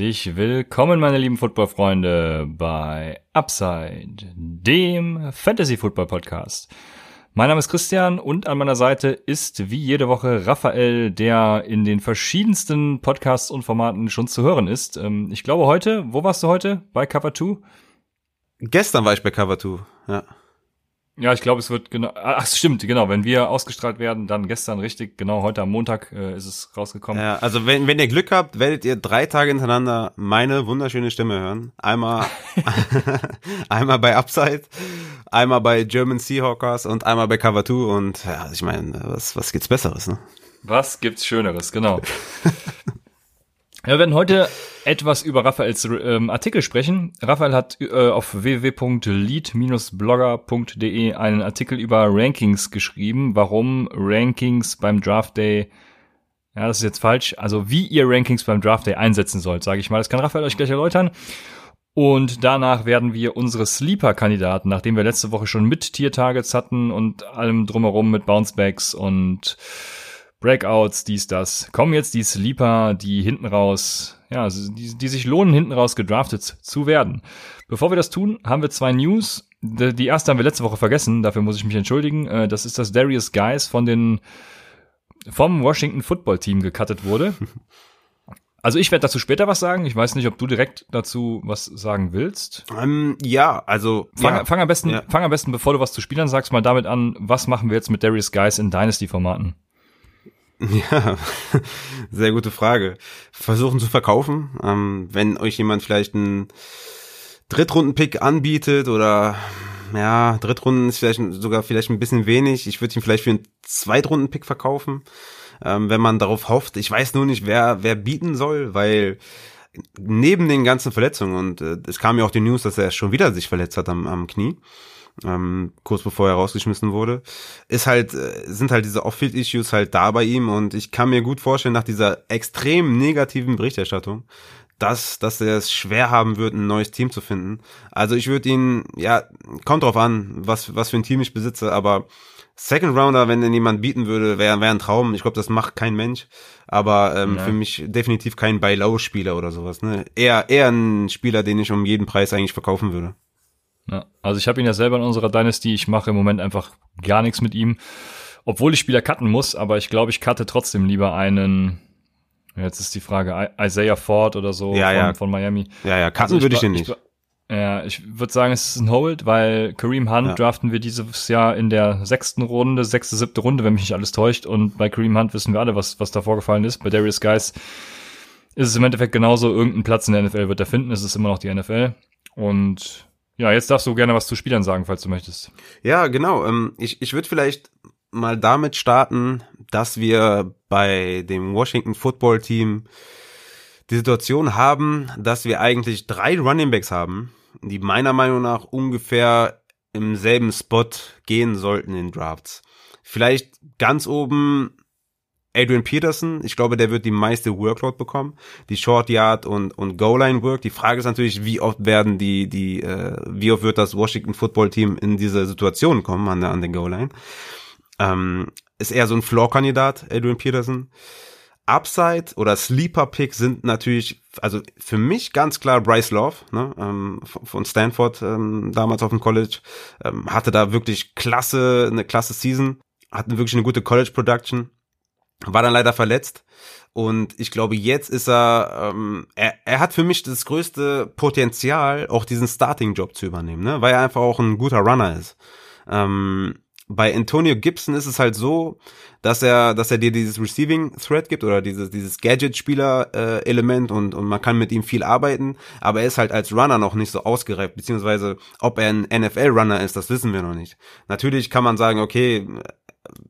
Herzlich willkommen, meine lieben Footballfreunde, bei Upside, dem Fantasy Football Podcast. Mein Name ist Christian und an meiner Seite ist wie jede Woche Raphael, der in den verschiedensten Podcasts und Formaten schon zu hören ist. Ähm, ich glaube heute, wo warst du heute? Bei Cover 2? Gestern war ich bei Cover 2, ja. Ja, ich glaube, es wird genau. Ach, stimmt, genau. Wenn wir ausgestrahlt werden, dann gestern richtig, genau heute am Montag äh, ist es rausgekommen. Ja, also wenn, wenn ihr Glück habt, werdet ihr drei Tage hintereinander meine wunderschöne Stimme hören. Einmal, einmal bei Upside, einmal bei German Seahawkers und einmal bei Cover 2 und ja, ich meine, was, was gibt's Besseres, ne? Was gibt's Schöneres, genau. Wir werden heute etwas über Raphaels ähm, Artikel sprechen. Raphael hat äh, auf www.lead-blogger.de einen Artikel über Rankings geschrieben, warum Rankings beim Draft Day, ja, das ist jetzt falsch, also wie ihr Rankings beim Draft Day einsetzen sollt, sage ich mal. Das kann Raphael euch gleich erläutern. Und danach werden wir unsere Sleeper-Kandidaten, nachdem wir letzte Woche schon mit Tier-Targets hatten und allem drumherum mit Bouncebacks und Breakouts, dies, das. Kommen jetzt die Sleeper, die hinten raus, ja, die, die sich lohnen, hinten raus gedraftet zu werden. Bevor wir das tun, haben wir zwei News. Die erste haben wir letzte Woche vergessen, dafür muss ich mich entschuldigen. Äh, das ist, dass Darius Guys von den, vom Washington Football Team gecuttet wurde. Also ich werde dazu später was sagen. Ich weiß nicht, ob du direkt dazu was sagen willst. Ähm, ja, also fang, ja. fang am besten, ja. fang am besten, bevor du was zu Spielern sagst, mal damit an. Was machen wir jetzt mit Darius Guys in Dynasty-Formaten? Ja, sehr gute Frage. Versuchen zu verkaufen. Ähm, wenn euch jemand vielleicht einen Drittrunden-Pick anbietet oder ja, Drittrunden ist vielleicht sogar vielleicht ein bisschen wenig. Ich würde ihn vielleicht für einen Zweitrunden-Pick verkaufen, ähm, wenn man darauf hofft. Ich weiß nur nicht, wer wer bieten soll, weil neben den ganzen Verletzungen und äh, es kam ja auch die News, dass er schon wieder sich verletzt hat am, am Knie ähm, kurz bevor er rausgeschmissen wurde, ist halt, äh, sind halt diese Off-Field-Issues halt da bei ihm und ich kann mir gut vorstellen, nach dieser extrem negativen Berichterstattung, dass, dass er es schwer haben wird, ein neues Team zu finden. Also ich würde ihn, ja, kommt drauf an, was, was für ein Team ich besitze, aber Second Rounder, wenn denn jemand bieten würde, wäre wär ein Traum. Ich glaube, das macht kein Mensch. Aber ähm, ja. für mich definitiv kein Buy-Low-Spieler oder sowas. Ne? Eher, eher ein Spieler, den ich um jeden Preis eigentlich verkaufen würde. Ja, also ich habe ihn ja selber in unserer Dynasty. Ich mache im Moment einfach gar nichts mit ihm, obwohl ich Spieler cutten muss. Aber ich glaube, ich cutte trotzdem lieber einen. Jetzt ist die Frage Isaiah Ford oder so ja, von, ja. von Miami. Ja, ja, cutten also würde ich den nicht. ja, ich würde sagen, es ist ein Hold, weil Kareem Hunt ja. draften wir dieses Jahr in der sechsten Runde, sechste, siebte Runde, wenn mich nicht alles täuscht. Und bei Kareem Hunt wissen wir alle, was, was da vorgefallen ist. Bei Darius Guys ist es im Endeffekt genauso. Irgendeinen Platz in der NFL wird er finden. Es ist immer noch die NFL. Und ja, jetzt darfst du gerne was zu Spielern sagen, falls du möchtest. Ja, genau. Ähm, ich ich würde vielleicht mal damit starten, dass wir bei dem Washington Football Team die Situation haben, dass wir eigentlich drei Running Backs haben, die meiner Meinung nach ungefähr im selben Spot gehen sollten in Drafts. Vielleicht ganz oben Adrian Peterson, ich glaube, der wird die meiste Workload bekommen, die Short Yard und und Goal Line Work. Die Frage ist natürlich, wie oft werden die die äh, wie oft wird das Washington Football Team in diese Situation kommen an der an der Goal Line? Ähm, ist eher so ein Floor Kandidat Adrian Peterson. Upside oder Sleeper Pick sind natürlich, also für mich ganz klar Bryce Love ne, ähm, von Stanford ähm, damals auf dem College ähm, hatte da wirklich klasse eine klasse Season, hatten wirklich eine gute College Production war dann leider verletzt. Und ich glaube, jetzt ist er, ähm, er, er hat für mich das größte Potenzial, auch diesen Starting-Job zu übernehmen, ne? weil er einfach auch ein guter Runner ist. Ähm, bei Antonio Gibson ist es halt so, dass er, dass er dir dieses Receiving Threat gibt oder dieses, dieses Gadget-Spieler-Element äh, und, und man kann mit ihm viel arbeiten, aber er ist halt als Runner noch nicht so ausgereift, beziehungsweise ob er ein NFL-Runner ist, das wissen wir noch nicht. Natürlich kann man sagen, okay,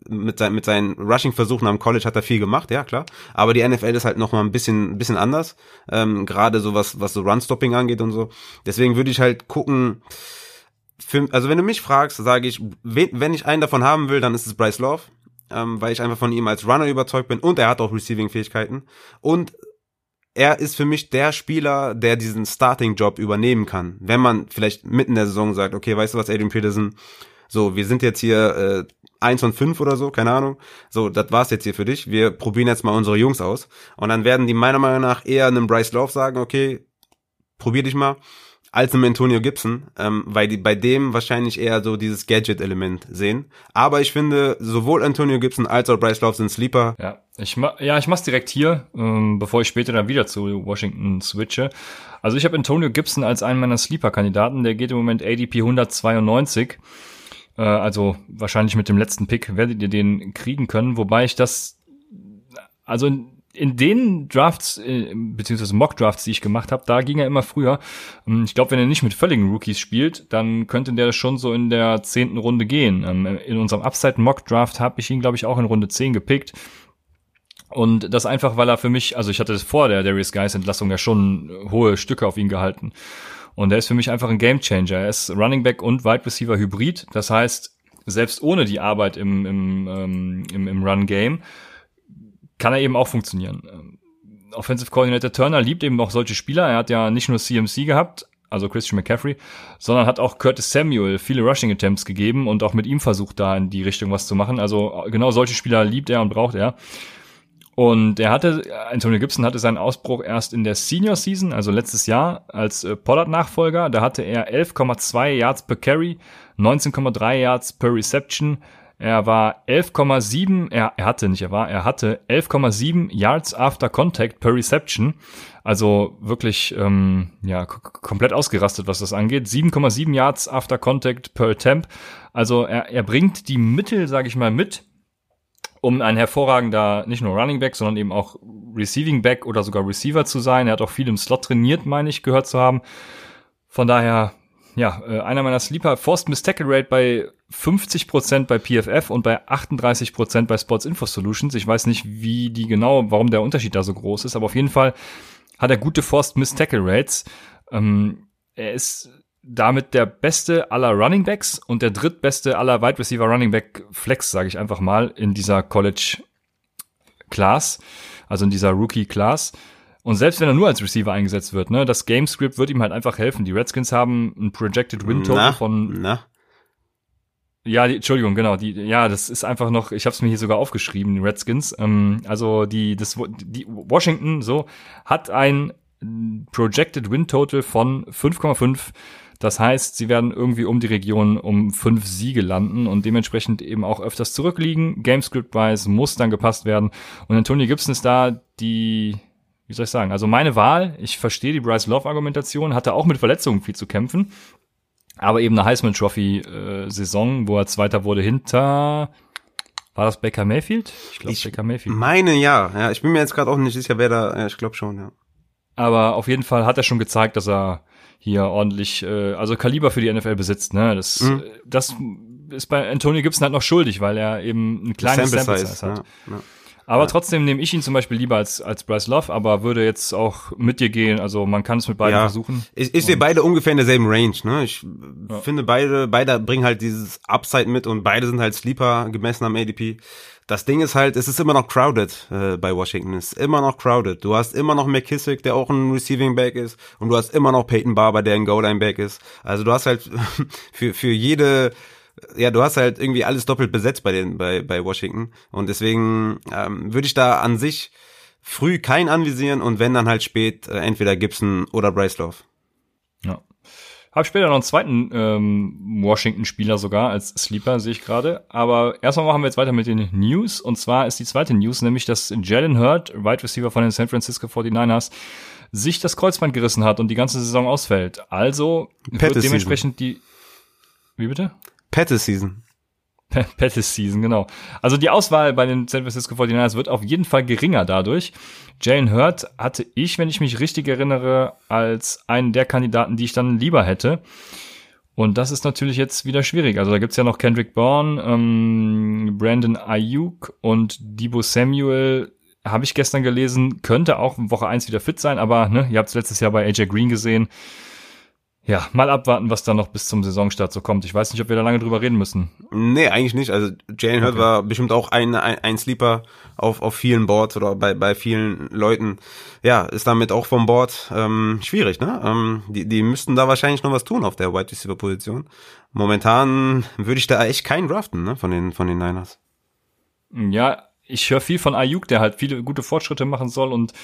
mit, sein, mit seinen Rushing-Versuchen am College hat er viel gemacht, ja klar. Aber die NFL ist halt noch mal ein bisschen, ein bisschen anders. Ähm, Gerade so was, was so Run-Stopping angeht und so. Deswegen würde ich halt gucken, für, also wenn du mich fragst, sage ich, wenn ich einen davon haben will, dann ist es Bryce Love, ähm, weil ich einfach von ihm als Runner überzeugt bin und er hat auch Receiving-Fähigkeiten. Und er ist für mich der Spieler, der diesen Starting-Job übernehmen kann. Wenn man vielleicht mitten in der Saison sagt, okay, weißt du was, Adrian Peterson, so, wir sind jetzt hier äh, eins von fünf oder so, keine Ahnung. So, das war's jetzt hier für dich. Wir probieren jetzt mal unsere Jungs aus. Und dann werden die meiner Meinung nach eher einem Bryce Love sagen, okay, probier dich mal als einem Antonio Gibson, ähm, weil die bei dem wahrscheinlich eher so dieses Gadget-Element sehen. Aber ich finde, sowohl Antonio Gibson als auch Bryce Love sind Sleeper. Ja, ich ma ja, ich mach's direkt hier, ähm, bevor ich später dann wieder zu Washington switche. Also ich habe Antonio Gibson als einen meiner Sleeper-Kandidaten. Der geht im Moment ADP 192. Äh, also wahrscheinlich mit dem letzten Pick werdet ihr den kriegen können, wobei ich das also in den Drafts, äh, beziehungsweise Mock-Drafts, die ich gemacht habe, da ging er immer früher. Ähm, ich glaube, wenn er nicht mit völligen Rookies spielt, dann könnte der schon so in der zehnten Runde gehen. Ähm, in unserem Upside-Mock-Draft habe ich ihn, glaube ich, auch in Runde 10 gepickt. Und das einfach, weil er für mich, also ich hatte vor der Darius Guys Entlassung ja schon hohe Stücke auf ihn gehalten. Und er ist für mich einfach ein Gamechanger. Er ist Running Back und Wide Receiver Hybrid. Das heißt, selbst ohne die Arbeit im, im, ähm, im, im Run-Game kann er eben auch funktionieren. Ähm, Offensive Coordinator Turner liebt eben auch solche Spieler. Er hat ja nicht nur CMC gehabt, also Christian McCaffrey, sondern hat auch Curtis Samuel viele Rushing Attempts gegeben und auch mit ihm versucht, da in die Richtung was zu machen. Also genau solche Spieler liebt er und braucht er. Und er hatte, Antonio Gibson hatte seinen Ausbruch erst in der Senior Season, also letztes Jahr, als äh, Pollard-Nachfolger. Da hatte er 11,2 Yards per Carry, 19,3 Yards per Reception, er war 11,7, er, er hatte nicht, er war, er hatte 11,7 Yards after Contact per Reception. Also wirklich ähm, ja komplett ausgerastet, was das angeht. 7,7 Yards after Contact per Attempt. Also er, er bringt die Mittel, sage ich mal, mit, um ein hervorragender, nicht nur Running Back, sondern eben auch Receiving Back oder sogar Receiver zu sein. Er hat auch viel im Slot trainiert, meine ich, gehört zu haben. Von daher ja, äh, einer meiner Sleeper, Forced Miss Tackle Rate bei 50% bei PFF und bei 38% bei Sports Info Solutions. Ich weiß nicht, wie die genau, warum der Unterschied da so groß ist, aber auf jeden Fall hat er gute Forced Miss Tackle Rates. Ähm, er ist damit der beste aller Running Backs und der drittbeste aller Wide Receiver Running Back Flex, sage ich einfach mal, in dieser College Class, also in dieser Rookie Class. Und selbst wenn er nur als Receiver eingesetzt wird, ne, das Gamescript wird ihm halt einfach helfen. Die Redskins haben ein Projected Win Total von na. Ja, die, Entschuldigung, genau. Die, ja, das ist einfach noch. Ich habe es mir hier sogar aufgeschrieben. Die Redskins. Ähm, also die, das, die Washington so hat ein Projected Win Total von 5,5. Das heißt, sie werden irgendwie um die Region um fünf Siege landen und dementsprechend eben auch öfters zurückliegen. Gamescript-wise muss dann gepasst werden. Und Antonio Gibson ist da die wie soll ich sagen, also meine Wahl, ich verstehe die Bryce Love-Argumentation, hatte auch mit Verletzungen viel zu kämpfen, aber eben eine Heisman Trophy-Saison, wo er Zweiter wurde hinter, war das Baker Mayfield? Ich glaube Baker Mayfield. Meine ja, ja, ich bin mir jetzt gerade auch nicht sicher, wer da, ja, ich glaube schon, ja. Aber auf jeden Fall hat er schon gezeigt, dass er hier ordentlich, äh, also Kaliber für die NFL besitzt, ne? Das, mhm. das ist bei Antonio Gibson halt noch schuldig, weil er eben ein kleines Sample, Sample Size, hat. Ja, ja. Aber ja. trotzdem nehme ich ihn zum Beispiel lieber als, als Bryce Love, aber würde jetzt auch mit dir gehen. Also man kann es mit beiden ja. versuchen. Ich, ich sehe beide ungefähr in derselben Range. Ne? Ich ja. finde beide, beide bringen halt dieses Upside mit und beide sind halt Sleeper gemessen am ADP. Das Ding ist halt, es ist immer noch crowded äh, bei Washington. Es ist immer noch crowded. Du hast immer noch McKissick, der auch ein Receiving Back ist, und du hast immer noch Peyton Barber, der ein Goal Line Back ist. Also du hast halt für für jede ja, du hast halt irgendwie alles doppelt besetzt bei den bei bei Washington und deswegen ähm, würde ich da an sich früh kein anvisieren und wenn dann halt spät äh, entweder Gibson oder Bryce Love. Ja. Hab später noch einen zweiten ähm, Washington-Spieler sogar als Sleeper, sehe ich gerade. Aber erstmal machen wir jetzt weiter mit den News. Und zwar ist die zweite News, nämlich dass Jalen Hurd, Wide Receiver von den San Francisco 49ers, sich das Kreuzband gerissen hat und die ganze Saison ausfällt. Also Pet wird dementsprechend die. Wie bitte? Pettis Season. Pettis Season, genau. Also die Auswahl bei den San Francisco 49ers wird auf jeden Fall geringer dadurch. Jalen Hurt hatte ich, wenn ich mich richtig erinnere, als einen der Kandidaten, die ich dann lieber hätte. Und das ist natürlich jetzt wieder schwierig. Also da gibt's ja noch Kendrick Bourne, ähm, Brandon Ayuk und Debo Samuel habe ich gestern gelesen, könnte auch Woche eins wieder fit sein, aber ne, ihr habt es letztes Jahr bei AJ Green gesehen. Ja, mal abwarten, was da noch bis zum Saisonstart so kommt. Ich weiß nicht, ob wir da lange drüber reden müssen. Nee, eigentlich nicht. Also Jalen Hurt okay. war bestimmt auch ein, ein, ein Sleeper auf, auf vielen Boards oder bei, bei vielen Leuten. Ja, ist damit auch vom Board ähm, schwierig, ne? Ähm, die, die müssten da wahrscheinlich noch was tun auf der Wide Receiver Position. Momentan würde ich da echt keinen draften, ne, von den, von den Niners. Ja, ich höre viel von Ayuk, der halt viele gute Fortschritte machen soll und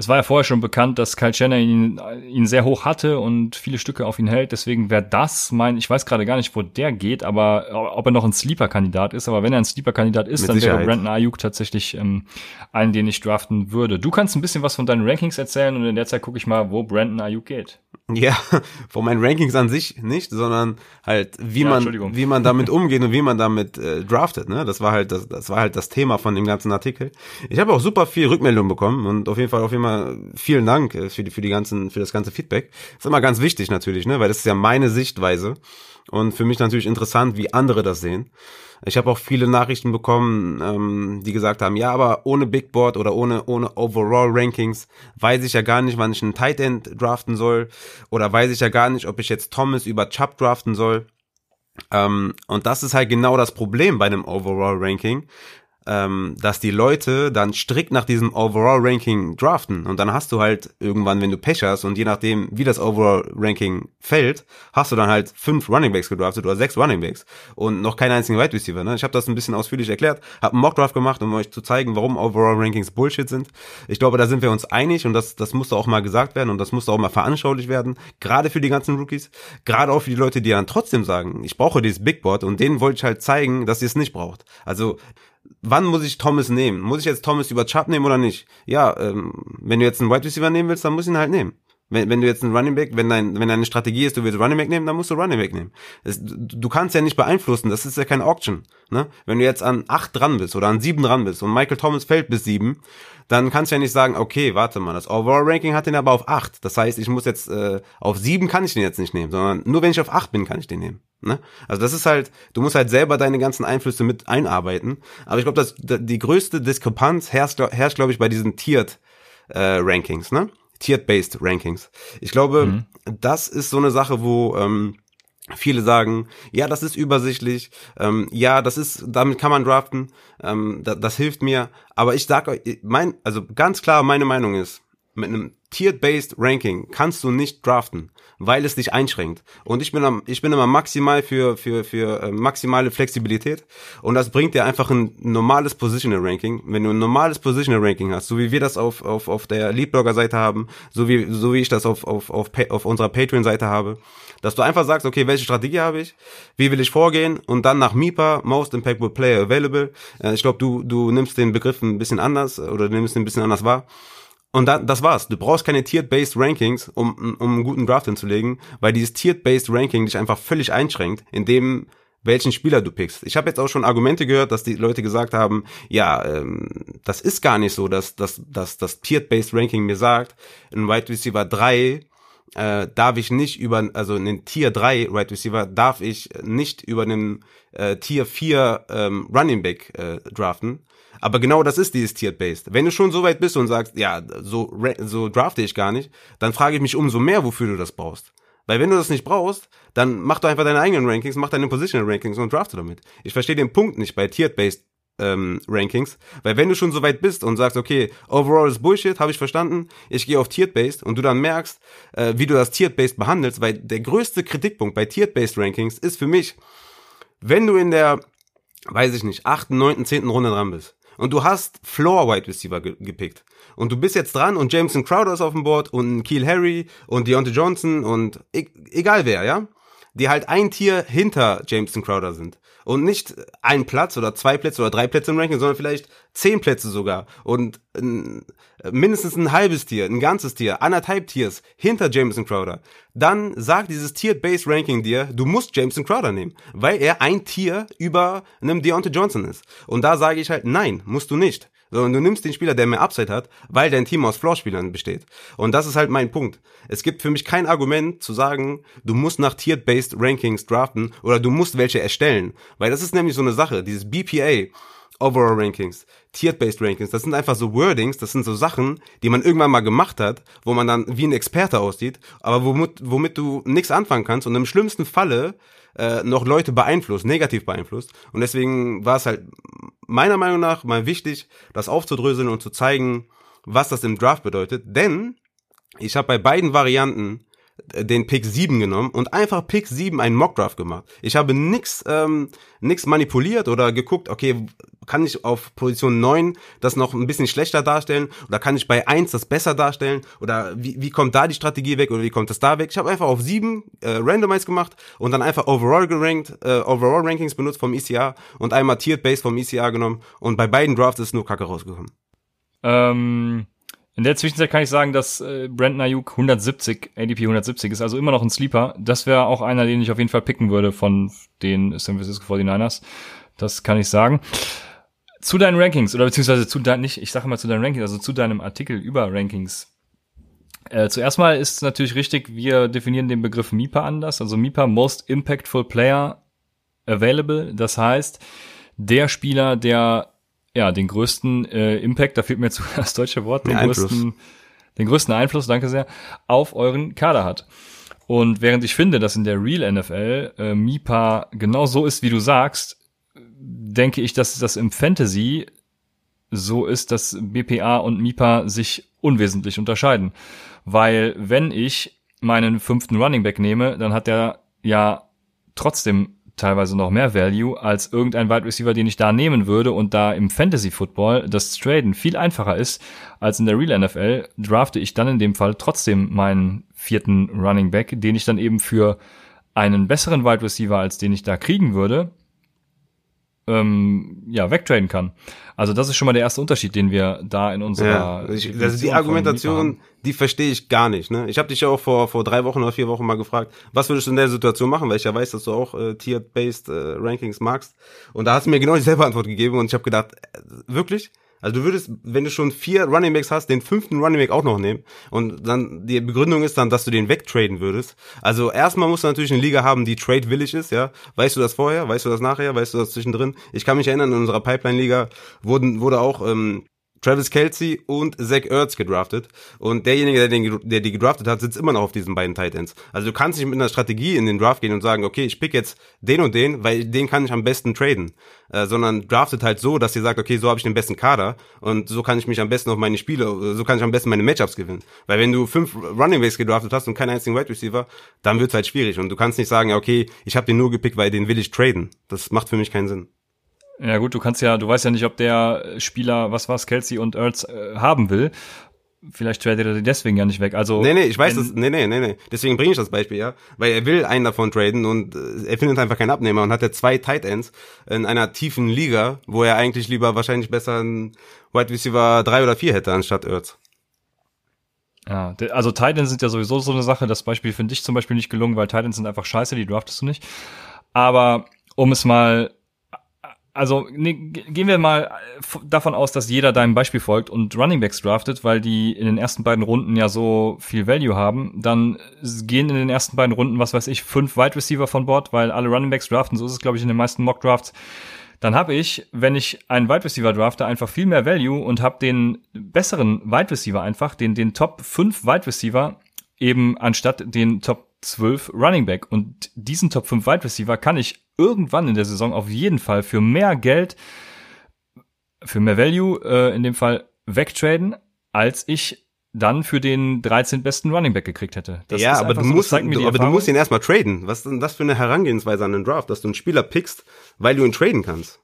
es war ja vorher schon bekannt, dass Kyle Jenner ihn, ihn sehr hoch hatte und viele Stücke auf ihn hält. Deswegen wäre das mein, ich weiß gerade gar nicht, wo der geht, aber ob er noch ein Sleeper-Kandidat ist. Aber wenn er ein Sleeper-Kandidat ist, Mit dann Sicherheit. wäre Brandon Ayuk tatsächlich ähm, einen, den ich draften würde. Du kannst ein bisschen was von deinen Rankings erzählen und in der Zeit gucke ich mal, wo Brandon Ayuk geht. Ja, von meinen Rankings an sich nicht, sondern halt wie ja, man wie man damit umgeht und wie man damit äh, draftet, ne? Das war halt das das war halt das Thema von dem ganzen Artikel. Ich habe auch super viel Rückmeldung bekommen und auf jeden Fall auf jeden Fall vielen Dank äh, für die für die ganzen für das ganze Feedback. ist immer ganz wichtig natürlich, ne, weil das ist ja meine Sichtweise und für mich natürlich interessant, wie andere das sehen. Ich habe auch viele Nachrichten bekommen, ähm, die gesagt haben, ja, aber ohne Big Board oder ohne, ohne Overall Rankings weiß ich ja gar nicht, wann ich einen Tight End draften soll oder weiß ich ja gar nicht, ob ich jetzt Thomas über Chubb draften soll. Ähm, und das ist halt genau das Problem bei einem Overall Ranking, ähm, dass die Leute dann strikt nach diesem Overall-Ranking draften. Und dann hast du halt irgendwann, wenn du Pech hast und je nachdem, wie das Overall-Ranking fällt, hast du dann halt fünf Runningbacks gedraftet oder sechs Runningbacks und noch keinen einzigen Wide Receiver. Ne? Ich habe das ein bisschen ausführlich erklärt, habe einen Mockdraft gemacht, um euch zu zeigen, warum Overall-Rankings Bullshit sind. Ich glaube, da sind wir uns einig und das, das musste auch mal gesagt werden und das musste auch mal veranschaulich werden, gerade für die ganzen Rookies, gerade auch für die Leute, die dann trotzdem sagen, ich brauche dieses Big Board und denen wollte ich halt zeigen, dass ihr es nicht braucht. Also wann muss ich Thomas nehmen? Muss ich jetzt Thomas über Chubb nehmen oder nicht? Ja, ähm, wenn du jetzt einen Wide Receiver nehmen willst, dann musst du ihn halt nehmen. Wenn, wenn du jetzt einen Running Back, wenn dein, wenn deine Strategie ist, du willst Running Back nehmen, dann musst du Running Back nehmen. Das, du kannst ja nicht beeinflussen, das ist ja kein Auction. Ne? Wenn du jetzt an acht dran bist oder an sieben dran bist und Michael Thomas fällt bis sieben, dann kannst du ja nicht sagen, okay, warte mal, das Overall Ranking hat den aber auf acht. Das heißt, ich muss jetzt äh, auf sieben kann ich den jetzt nicht nehmen, sondern nur wenn ich auf acht bin, kann ich den nehmen. Ne? Also das ist halt, du musst halt selber deine ganzen Einflüsse mit einarbeiten. Aber ich glaube, dass die größte Diskrepanz herrscht, herrscht glaube ich, bei diesen Tiered äh, Rankings, ne? Tiered-based Rankings. Ich glaube, mhm. das ist so eine Sache, wo ähm, viele sagen, ja, das ist übersichtlich, ähm, ja, das ist, damit kann man draften, ähm, da, das hilft mir. Aber ich sag euch, mein, also ganz klar, meine Meinung ist, mit einem Tiered-based Ranking kannst du nicht draften weil es dich einschränkt. Und ich bin am, ich bin immer maximal für, für, für äh, maximale Flexibilität. Und das bringt dir einfach ein normales Positional Ranking. Wenn du ein normales Positional Ranking hast, so wie wir das auf, auf, auf der Leadblogger-Seite haben, so wie, so wie ich das auf, auf, auf, auf unserer Patreon-Seite habe, dass du einfach sagst, okay, welche Strategie habe ich, wie will ich vorgehen und dann nach MIPA, Most Impactful Player Available. Äh, ich glaube, du, du nimmst den Begriff ein bisschen anders oder nimmst ihn ein bisschen anders wahr. Und da, das war's. Du brauchst keine Tiered-Based Rankings, um, um einen guten Draft hinzulegen, weil dieses Tiered-Based Ranking dich einfach völlig einschränkt, in dem welchen Spieler du pickst. Ich habe jetzt auch schon Argumente gehört, dass die Leute gesagt haben, ja, ähm, das ist gar nicht so, dass, dass, dass das Tiered-Based Ranking mir sagt, ein Wide Receiver 3 äh, darf ich nicht über, also einen Tier 3 Wide Receiver darf ich nicht über einen äh, Tier 4 ähm, Running Back äh, draften, aber genau das ist dieses Tiered-Based. Wenn du schon so weit bist und sagst, ja, so, so drafte ich gar nicht, dann frage ich mich umso mehr, wofür du das brauchst. Weil wenn du das nicht brauchst, dann mach doch einfach deine eigenen Rankings, mach deine Positional Rankings und drafte damit. Ich verstehe den Punkt nicht bei Tiered-Based ähm, Rankings, weil wenn du schon so weit bist und sagst, okay, overall ist Bullshit, habe ich verstanden, ich gehe auf Tiered-Based und du dann merkst, äh, wie du das Tiered-Based behandelst, weil der größte Kritikpunkt bei Tiered-Based Rankings ist für mich, wenn du in der, weiß ich nicht, achten, neunten, zehnten Runde dran bist und du hast Floor Wide Receiver ge gepickt. Und du bist jetzt dran und Jameson Crowder ist auf dem Board und Keel Harry und Deontay Johnson und e egal wer, ja? Die halt ein Tier hinter Jameson Crowder sind. Und nicht ein Platz oder zwei Plätze oder drei Plätze im Ranking, sondern vielleicht zehn Plätze sogar und ein, mindestens ein halbes Tier, ein ganzes Tier, anderthalb Tiers hinter Jameson Crowder, dann sagt dieses Tiered-Based Ranking dir, du musst Jameson Crowder nehmen, weil er ein Tier über einem Deontay Johnson ist. Und da sage ich halt, nein, musst du nicht sondern du nimmst den Spieler, der mehr Upside hat, weil dein Team aus Floor-Spielern besteht. Und das ist halt mein Punkt. Es gibt für mich kein Argument zu sagen, du musst nach Tiered-Based Rankings draften oder du musst welche erstellen. Weil das ist nämlich so eine Sache, dieses BPA, Overall Rankings, Tiered-Based Rankings, das sind einfach so Wordings, das sind so Sachen, die man irgendwann mal gemacht hat, wo man dann wie ein Experte aussieht, aber womit, womit du nichts anfangen kannst und im schlimmsten Falle äh, noch Leute beeinflusst, negativ beeinflusst. Und deswegen war es halt meiner Meinung nach mal wichtig, das aufzudröseln und zu zeigen, was das im Draft bedeutet. Denn ich habe bei beiden Varianten den Pick 7 genommen und einfach Pick 7 einen Mockdraft gemacht. Ich habe nix, ähm, nix manipuliert oder geguckt, okay, kann ich auf Position 9 das noch ein bisschen schlechter darstellen oder kann ich bei 1 das besser darstellen oder wie, wie kommt da die Strategie weg oder wie kommt das da weg? Ich habe einfach auf 7 äh, randomized gemacht und dann einfach overall gerankt, äh, overall Rankings benutzt vom ECR und einmal Tiered Base vom ECR genommen und bei beiden Drafts ist nur Kacke rausgekommen. Ähm in der Zwischenzeit kann ich sagen, dass äh, Brandon Ayuk 170, ADP 170 ist, also immer noch ein Sleeper. Das wäre auch einer, den ich auf jeden Fall picken würde von den San Francisco 49ers. Das kann ich sagen. Zu deinen Rankings, oder beziehungsweise zu deinen, nicht, ich sage mal zu deinen Rankings, also zu deinem Artikel über Rankings. Äh, zuerst mal ist natürlich richtig, wir definieren den Begriff MIPA anders. Also MIPA, Most Impactful Player Available. Das heißt, der Spieler, der ja, den größten äh, Impact, da fehlt mir jetzt das deutsche Wort, den, den größten, den größten Einfluss, danke sehr, auf euren Kader hat. Und während ich finde, dass in der Real NFL äh, MIPA genau so ist, wie du sagst, denke ich, dass das im Fantasy so ist, dass BPA und MIPA sich unwesentlich unterscheiden. Weil wenn ich meinen fünften Running Back nehme, dann hat der ja trotzdem teilweise noch mehr Value als irgendein Wide Receiver, den ich da nehmen würde und da im Fantasy Football das Traden viel einfacher ist als in der Real NFL, drafte ich dann in dem Fall trotzdem meinen vierten Running Back, den ich dann eben für einen besseren Wide Receiver als den ich da kriegen würde, ähm, ja, wegtraden kann. Also das ist schon mal der erste Unterschied, den wir da in unserer ja, ich, ist die Argumentation, die verstehe ich gar nicht. Ne? Ich habe dich ja auch vor vor drei Wochen oder vier Wochen mal gefragt, was würdest du in der Situation machen, weil ich ja weiß, dass du auch äh, Tier-based äh, Rankings magst. Und da hast du mir genau dieselbe Antwort gegeben und ich habe gedacht, äh, wirklich? Also du würdest, wenn du schon vier Running Backs hast, den fünften Running Back auch noch nehmen. Und dann die Begründung ist dann, dass du den wegtraden würdest. Also erstmal musst du natürlich eine Liga haben, die trade-willig ist, ja. Weißt du das vorher? Weißt du das nachher? Weißt du das zwischendrin? Ich kann mich erinnern, in unserer Pipeline-Liga wurden, wurde auch ähm, Travis Kelsey und Zach Ertz gedraftet. Und derjenige, der, den, der die gedraftet hat, sitzt immer noch auf diesen beiden Titans. Also du kannst nicht mit einer Strategie in den Draft gehen und sagen, okay, ich pick jetzt den und den, weil den kann ich am besten traden. Äh, sondern draftet halt so, dass ihr sagt, okay, so habe ich den besten Kader und so kann ich mich am besten auf meine Spiele, so kann ich am besten meine Matchups gewinnen. Weil wenn du fünf Running Backs gedraftet hast und keinen einzigen Wide Receiver, dann wird's halt schwierig. Und du kannst nicht sagen, okay, ich habe den nur gepickt, weil den will ich traden. Das macht für mich keinen Sinn. Ja gut, du kannst ja, du weißt ja nicht, ob der Spieler, was war's, Kelsey und Earls äh, haben will. Vielleicht tradet er die deswegen ja nicht weg. Also nee, nee, ich weiß das. Nee, nee, nee, nee. Deswegen bringe ich das Beispiel ja, weil er will einen davon traden und äh, er findet einfach keinen Abnehmer und hat er zwei Tight Ends in einer tiefen Liga, wo er eigentlich lieber wahrscheinlich besser einen Wide Receiver drei oder vier hätte anstatt Ertz. Ja, also Titans sind ja sowieso so eine Sache. Das Beispiel finde ich zum Beispiel nicht gelungen, weil Titans sind einfach scheiße, die draftest du nicht. Aber um es mal also nee, gehen wir mal äh, davon aus, dass jeder deinem Beispiel folgt und Running Backs draftet, weil die in den ersten beiden Runden ja so viel Value haben, dann gehen in den ersten beiden Runden, was weiß ich, fünf Wide Receiver von Bord, weil alle Running Backs draften, so ist es glaube ich in den meisten Mock Drafts. Dann habe ich, wenn ich einen Wide Receiver drafte, einfach viel mehr Value und habe den besseren Wide Receiver einfach, den den Top 5 Wide Receiver eben anstatt den Top 12 Running Back und diesen Top 5 Wide Receiver kann ich irgendwann in der Saison auf jeden Fall für mehr Geld, für mehr Value äh, in dem Fall wegtraden, als ich dann für den 13 besten Running Back gekriegt hätte. Das ja, aber, du, so, musst, du, aber du musst ihn erstmal traden. Was ist denn das für eine Herangehensweise an den Draft, dass du einen Spieler pickst, weil du ihn traden kannst?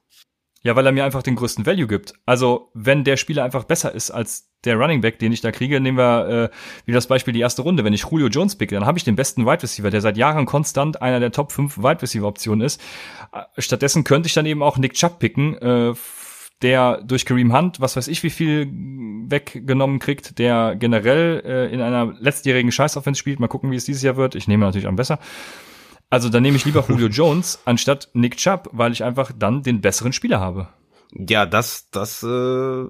Ja, weil er mir einfach den größten Value gibt. Also, wenn der Spieler einfach besser ist als der Running Back, den ich da kriege, nehmen wir äh, wie das Beispiel die erste Runde. Wenn ich Julio Jones picke, dann habe ich den besten Wide Receiver, der seit Jahren konstant einer der Top 5 Wide Receiver Optionen ist. Äh, stattdessen könnte ich dann eben auch Nick Chubb picken, äh, der durch Kareem Hunt, was weiß ich, wie viel weggenommen kriegt, der generell äh, in einer letztjährigen Scheißoffense spielt. Mal gucken, wie es dieses Jahr wird. Ich nehme natürlich am besser. Also dann nehme ich lieber Julio Jones anstatt Nick Chubb, weil ich einfach dann den besseren Spieler habe. Ja, das, das äh,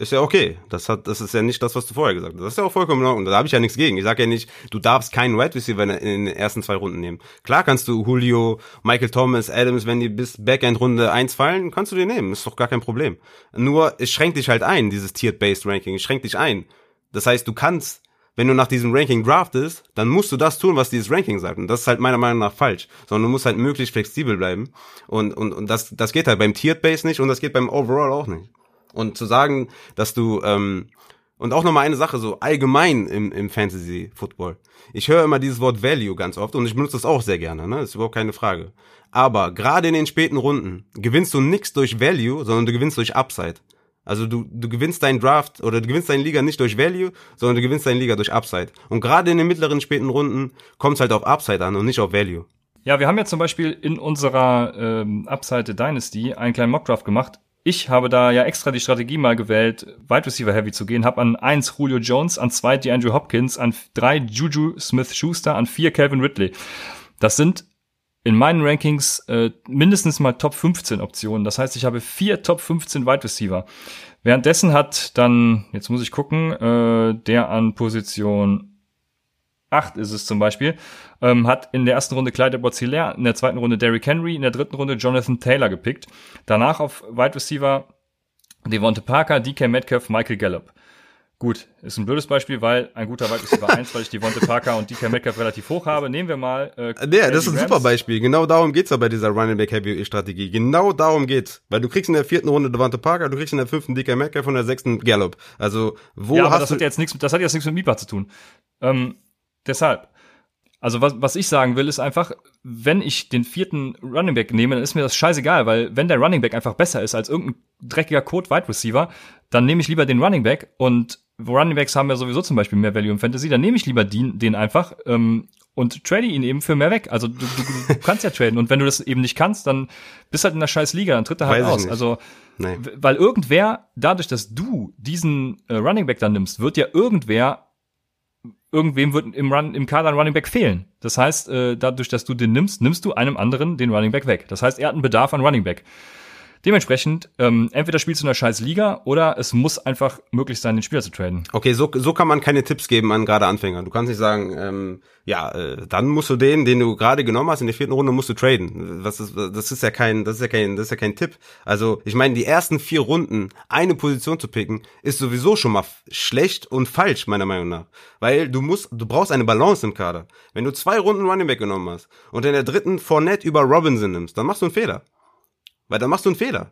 ist ja okay. Das hat, das ist ja nicht das, was du vorher gesagt hast. Das ist ja auch vollkommen in Ordnung. Da habe ich ja nichts gegen. Ich sage ja nicht, du darfst keinen Wide Receiver in den ersten zwei Runden nehmen. Klar kannst du Julio, Michael Thomas, Adams, wenn die bis Backend Runde eins fallen, kannst du die nehmen. Ist doch gar kein Problem. Nur, es schränkt dich halt ein, dieses Tiered-Based Ranking. Es schränkt dich ein. Das heißt, du kannst, wenn du nach diesem Ranking draftest, dann musst du das tun, was dieses Ranking sagt. Und das ist halt meiner Meinung nach falsch. Sondern du musst halt möglichst flexibel bleiben. Und, und, und das, das geht halt beim Tiered-Base nicht und das geht beim Overall auch nicht. Und zu sagen, dass du, ähm, und auch nochmal eine Sache so allgemein im, im Fantasy Football. Ich höre immer dieses Wort Value ganz oft und ich benutze das auch sehr gerne, ne? Das ist überhaupt keine Frage. Aber gerade in den späten Runden gewinnst du nichts durch Value, sondern du gewinnst durch Upside. Also du, du gewinnst deinen Draft oder du gewinnst deine Liga nicht durch Value, sondern du gewinnst deine Liga durch Upside. Und gerade in den mittleren späten Runden kommt es halt auf Upside an und nicht auf Value. Ja, wir haben ja zum Beispiel in unserer ähm, Upside Dynasty einen kleinen Mockdraft gemacht ich habe da ja extra die Strategie mal gewählt, Wide Receiver Heavy zu gehen, habe an eins Julio Jones, an zwei die Andrew Hopkins, an drei Juju Smith-Schuster, an vier Calvin Ridley. Das sind in meinen Rankings äh, mindestens mal Top 15 Optionen. Das heißt, ich habe vier Top 15 Wide Receiver. Währenddessen hat dann, jetzt muss ich gucken, äh, der an Position 8 ist es zum Beispiel, ähm, hat in der ersten Runde Clyde edwards in der zweiten Runde Derrick Henry, in der dritten Runde Jonathan Taylor gepickt. Danach auf Wide Receiver Devonte Parker, DK Metcalf, Michael Gallup. Gut, ist ein blödes Beispiel, weil ein guter Wide Receiver 1, weil ich Devonte Parker und DK Metcalf relativ hoch habe. Nehmen wir mal. Äh, ja, das ist ein Rams. super Beispiel. Genau darum geht's ja bei dieser Running Back Heavy Strategie. Genau darum geht's. Weil du kriegst in der vierten Runde Devonte Parker, du kriegst in der fünften DK Metcalf und in der sechsten Gallup. Also, wo ja, aber hast das hat jetzt nichts, das hat jetzt nichts mit Mipa zu tun. Ähm, deshalb. Also was, was ich sagen will, ist einfach, wenn ich den vierten Running Back nehme, dann ist mir das scheißegal, weil wenn der Running Back einfach besser ist als irgendein dreckiger Code Wide Receiver, dann nehme ich lieber den Running Back und Running Backs haben ja sowieso zum Beispiel mehr Value im Fantasy, dann nehme ich lieber den, den einfach ähm, und trade ihn eben für mehr weg. Also du, du, du kannst ja traden und wenn du das eben nicht kannst, dann bist halt in der scheiß Liga, dann tritt er halt Weiß aus. Also nee. weil irgendwer, dadurch, dass du diesen äh, Running Back dann nimmst, wird ja irgendwer irgendwem wird im, Run, im Kader ein Running Back fehlen. Das heißt, äh, dadurch, dass du den nimmst, nimmst du einem anderen den Running Back weg. Das heißt, er hat einen Bedarf an Running Back. Dementsprechend, ähm, entweder spielst du in einer scheiß Liga oder es muss einfach möglich sein, den Spieler zu traden. Okay, so, so kann man keine Tipps geben an gerade Anfänger. Du kannst nicht sagen, ähm, ja, äh, dann musst du den, den du gerade genommen hast, in der vierten Runde musst du traden. Was ist, das ist ja kein, das ist ja kein, das ist ja kein Tipp. Also, ich meine, die ersten vier Runden eine Position zu picken, ist sowieso schon mal schlecht und falsch, meiner Meinung nach. Weil du musst, du brauchst eine Balance im Kader. Wenn du zwei Runden Running Back genommen hast und in der dritten Fournette über Robinson nimmst, dann machst du einen Fehler. Weil dann machst du einen Fehler.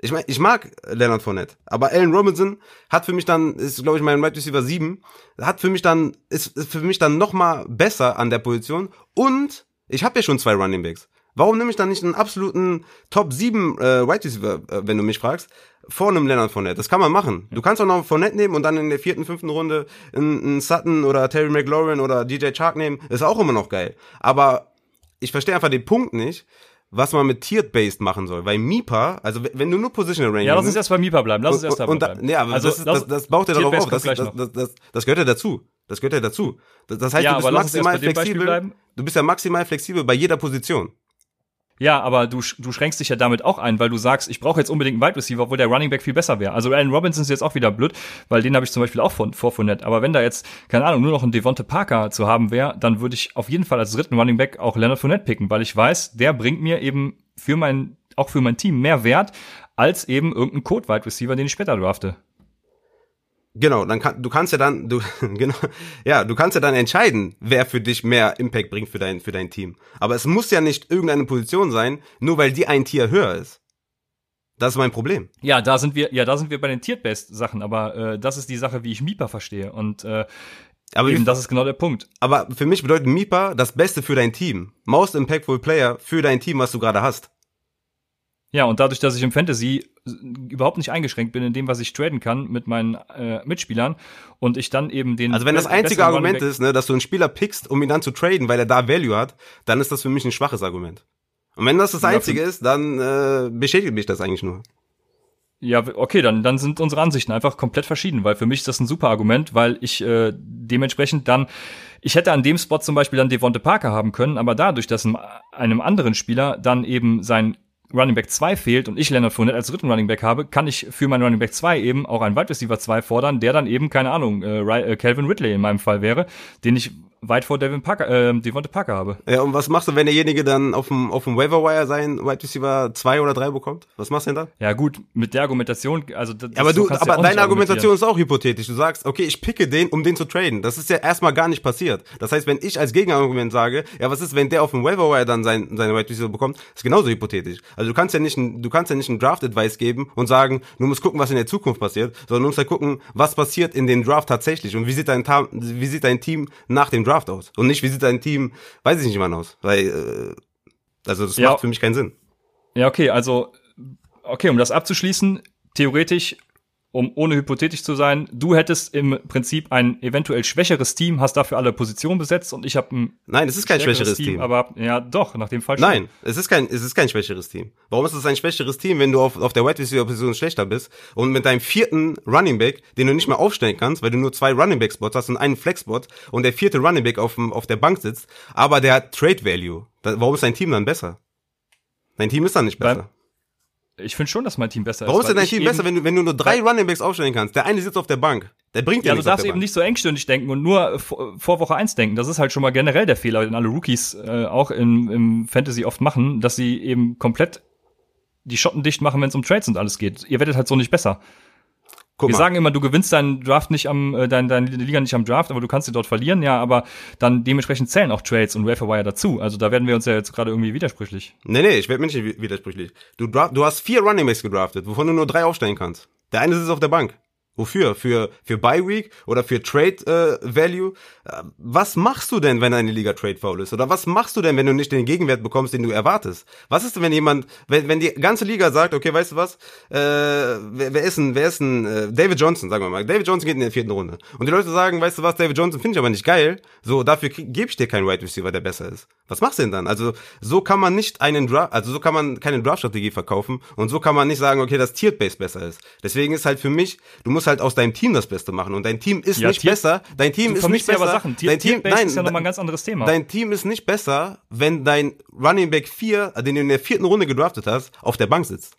Ich meine, ich mag Leonard Fournette, aber Allen Robinson hat für mich dann, ist glaube ich mein Wide Receiver 7, hat für mich dann, ist, ist für mich dann nochmal besser an der Position und ich habe ja schon zwei Running Backs. Warum nehme ich dann nicht einen absoluten Top 7 äh, Wide Receiver, äh, wenn du mich fragst, vor einem Leonard Fournette? Das kann man machen. Du kannst auch noch Fournette nehmen und dann in der vierten, fünften Runde einen, einen Sutton oder Terry McLaurin oder DJ Chark nehmen. Ist auch immer noch geil. Aber ich verstehe einfach den Punkt nicht, was man mit Tiered-Based machen soll. Weil MIPA, also wenn du nur Positional Ranking... Ja, lass uns erst bei MIPA bleiben. Lass uns erst dabei bleiben. Nee, aber also, das, das, das baut ja darauf auf. Das, das, das, das, gehört ja dazu. Das gehört ja dazu. Das, das heißt, ja, du bist maximal flexibel. Du bist ja maximal flexibel bei jeder Position. Ja, aber du, du schränkst dich ja damit auch ein, weil du sagst, ich brauche jetzt unbedingt einen Wide Receiver, obwohl der Running Back viel besser wäre. Also Allen Robinson ist jetzt auch wieder blöd, weil den habe ich zum Beispiel auch von, vor von nett. Aber wenn da jetzt, keine Ahnung, nur noch ein Devonte Parker zu haben wäre, dann würde ich auf jeden Fall als dritten Running Back auch Leonard Fournette picken, weil ich weiß, der bringt mir eben für mein, auch für mein Team mehr Wert als eben irgendein Code Wide Receiver, den ich später drafte. Genau, dann kann, du kannst ja dann, du, genau, ja, du kannst ja dann entscheiden, wer für dich mehr Impact bringt für dein, für dein Team. Aber es muss ja nicht irgendeine Position sein, nur weil die ein Tier höher ist. Das ist mein Problem. Ja, da sind wir, ja, da sind wir bei den Tiered-Based-Sachen, aber äh, das ist die Sache, wie ich Mipa verstehe. Und äh, aber eben, das ist genau der Punkt. Aber für mich bedeutet Mipa das Beste für dein Team. Most impactful Player für dein Team, was du gerade hast. Ja, und dadurch, dass ich im Fantasy überhaupt nicht eingeschränkt bin in dem, was ich traden kann mit meinen äh, Mitspielern und ich dann eben den Also wenn das einzige Argument ist, ne, dass du einen Spieler pickst, um ihn dann zu traden, weil er da Value hat, dann ist das für mich ein schwaches Argument. Und wenn das das einzige ist, dann äh, beschädigt mich das eigentlich nur. Ja, okay, dann, dann sind unsere Ansichten einfach komplett verschieden, weil für mich ist das ein super Argument, weil ich äh, dementsprechend dann, ich hätte an dem Spot zum Beispiel dann Devonte Parker haben können, aber dadurch, dass einem anderen Spieler dann eben sein Running Back 2 fehlt und ich Leonard Fournette als dritten Running Back habe, kann ich für meinen Running Back 2 eben auch einen Wide Receiver 2 fordern, der dann eben, keine Ahnung, äh, äh, Calvin Ridley in meinem Fall wäre, den ich weit vor Devin Parker, äh, Devonte Parker habe. Ja, und was machst du, wenn derjenige dann auf dem, auf dem Waiver sein Wide Receiver 2 oder 3 bekommt? Was machst du denn da? Ja, gut, mit der Argumentation, also das, ja, aber du, aber ja deine Argumentation ist auch hypothetisch. Du sagst, okay, ich picke den, um den zu traden. Das ist ja erstmal gar nicht passiert. Das heißt, wenn ich als Gegenargument sage, ja, was ist, wenn der auf dem Waiver dann sein, seine Wide Receiver bekommt, ist genauso hypothetisch. Also du kannst ja nicht, du kannst ja nicht einen Draft Advice geben und sagen, du musst gucken, was in der Zukunft passiert, sondern du musst ja gucken, was passiert in dem Draft tatsächlich und wie sieht dein, wie sieht dein Team nach dem Draft aus und nicht wie sieht dein Team, weiß ich nicht mal aus, weil äh, also das ja. macht für mich keinen Sinn. Ja, okay, also okay, um das abzuschließen, theoretisch um ohne hypothetisch zu sein, du hättest im Prinzip ein eventuell schwächeres Team, hast dafür alle Positionen besetzt und ich habe ein Nein, es ist kein schwächeres Team, Team, aber ja, doch, nach dem Fall schon. Nein, es ist kein es ist kein schwächeres Team. Warum ist es ein schwächeres Team, wenn du auf, auf der Wide Receiver Position schlechter bist und mit deinem vierten Running Back, den du nicht mehr aufstellen kannst, weil du nur zwei Running Back Spots hast und einen Flex Spot und der vierte Running Back auf auf der Bank sitzt, aber der hat Trade Value. warum ist dein Team dann besser? Dein Team ist dann nicht besser. Beim ich finde schon, dass mein Team besser Warum ist. Warum ist denn dein Team besser, wenn du, wenn du nur drei Runningbacks aufstellen kannst? Der eine sitzt auf der Bank. Der bringt ja, du darfst eben nicht so engstirnig denken und nur vor Woche eins denken. Das ist halt schon mal generell der Fehler, den alle Rookies äh, auch im, im Fantasy oft machen, dass sie eben komplett die Schotten dicht machen, wenn es um Trades und alles geht. Ihr werdet halt so nicht besser. Guck Wir mal. sagen immer, du gewinnst deinen Draft nicht am, äh, dein, deine Liga nicht am Draft, aber du kannst sie dort verlieren, ja, aber dann dementsprechend zählen auch Trades und Wire dazu. Also da werden wir uns ja jetzt gerade irgendwie widersprüchlich. Nee, nee, ich werde mich nicht widersprüchlich. Du, draft, du hast vier Running Backs gedraftet, wovon du nur drei aufstellen kannst. Der eine sitzt auf der Bank. Wofür? Für, für Bye Week oder für Trade äh, Value? Äh, was machst du denn, wenn eine Liga Trade Foul ist? Oder was machst du denn, wenn du nicht den Gegenwert bekommst, den du erwartest? Was ist denn, wenn jemand, wenn, wenn die ganze Liga sagt, okay, weißt du was, äh, wer, wer ist ein, wer ist ein, äh, David Johnson, sagen wir mal. David Johnson geht in der vierten Runde. Und die Leute sagen, weißt du was, David Johnson finde ich aber nicht geil. So, dafür gebe ich dir keinen Wide Receiver, der besser ist. Was machst du denn dann? Also, so kann man nicht einen Draft, also so kann man keine Draft-Strategie verkaufen und so kann man nicht sagen, okay, das Tiered Base besser ist. Deswegen ist halt für mich, du musst halt aus deinem Team das Beste machen. Und dein Team ist ja, nicht Tier, besser. Dein Team ist nicht besser. Sachen. Tier, dein Team, nein, ist ja nochmal ein ganz anderes Thema. Dein Team ist nicht besser, wenn dein Running Back 4, den du in der vierten Runde gedraftet hast, auf der Bank sitzt.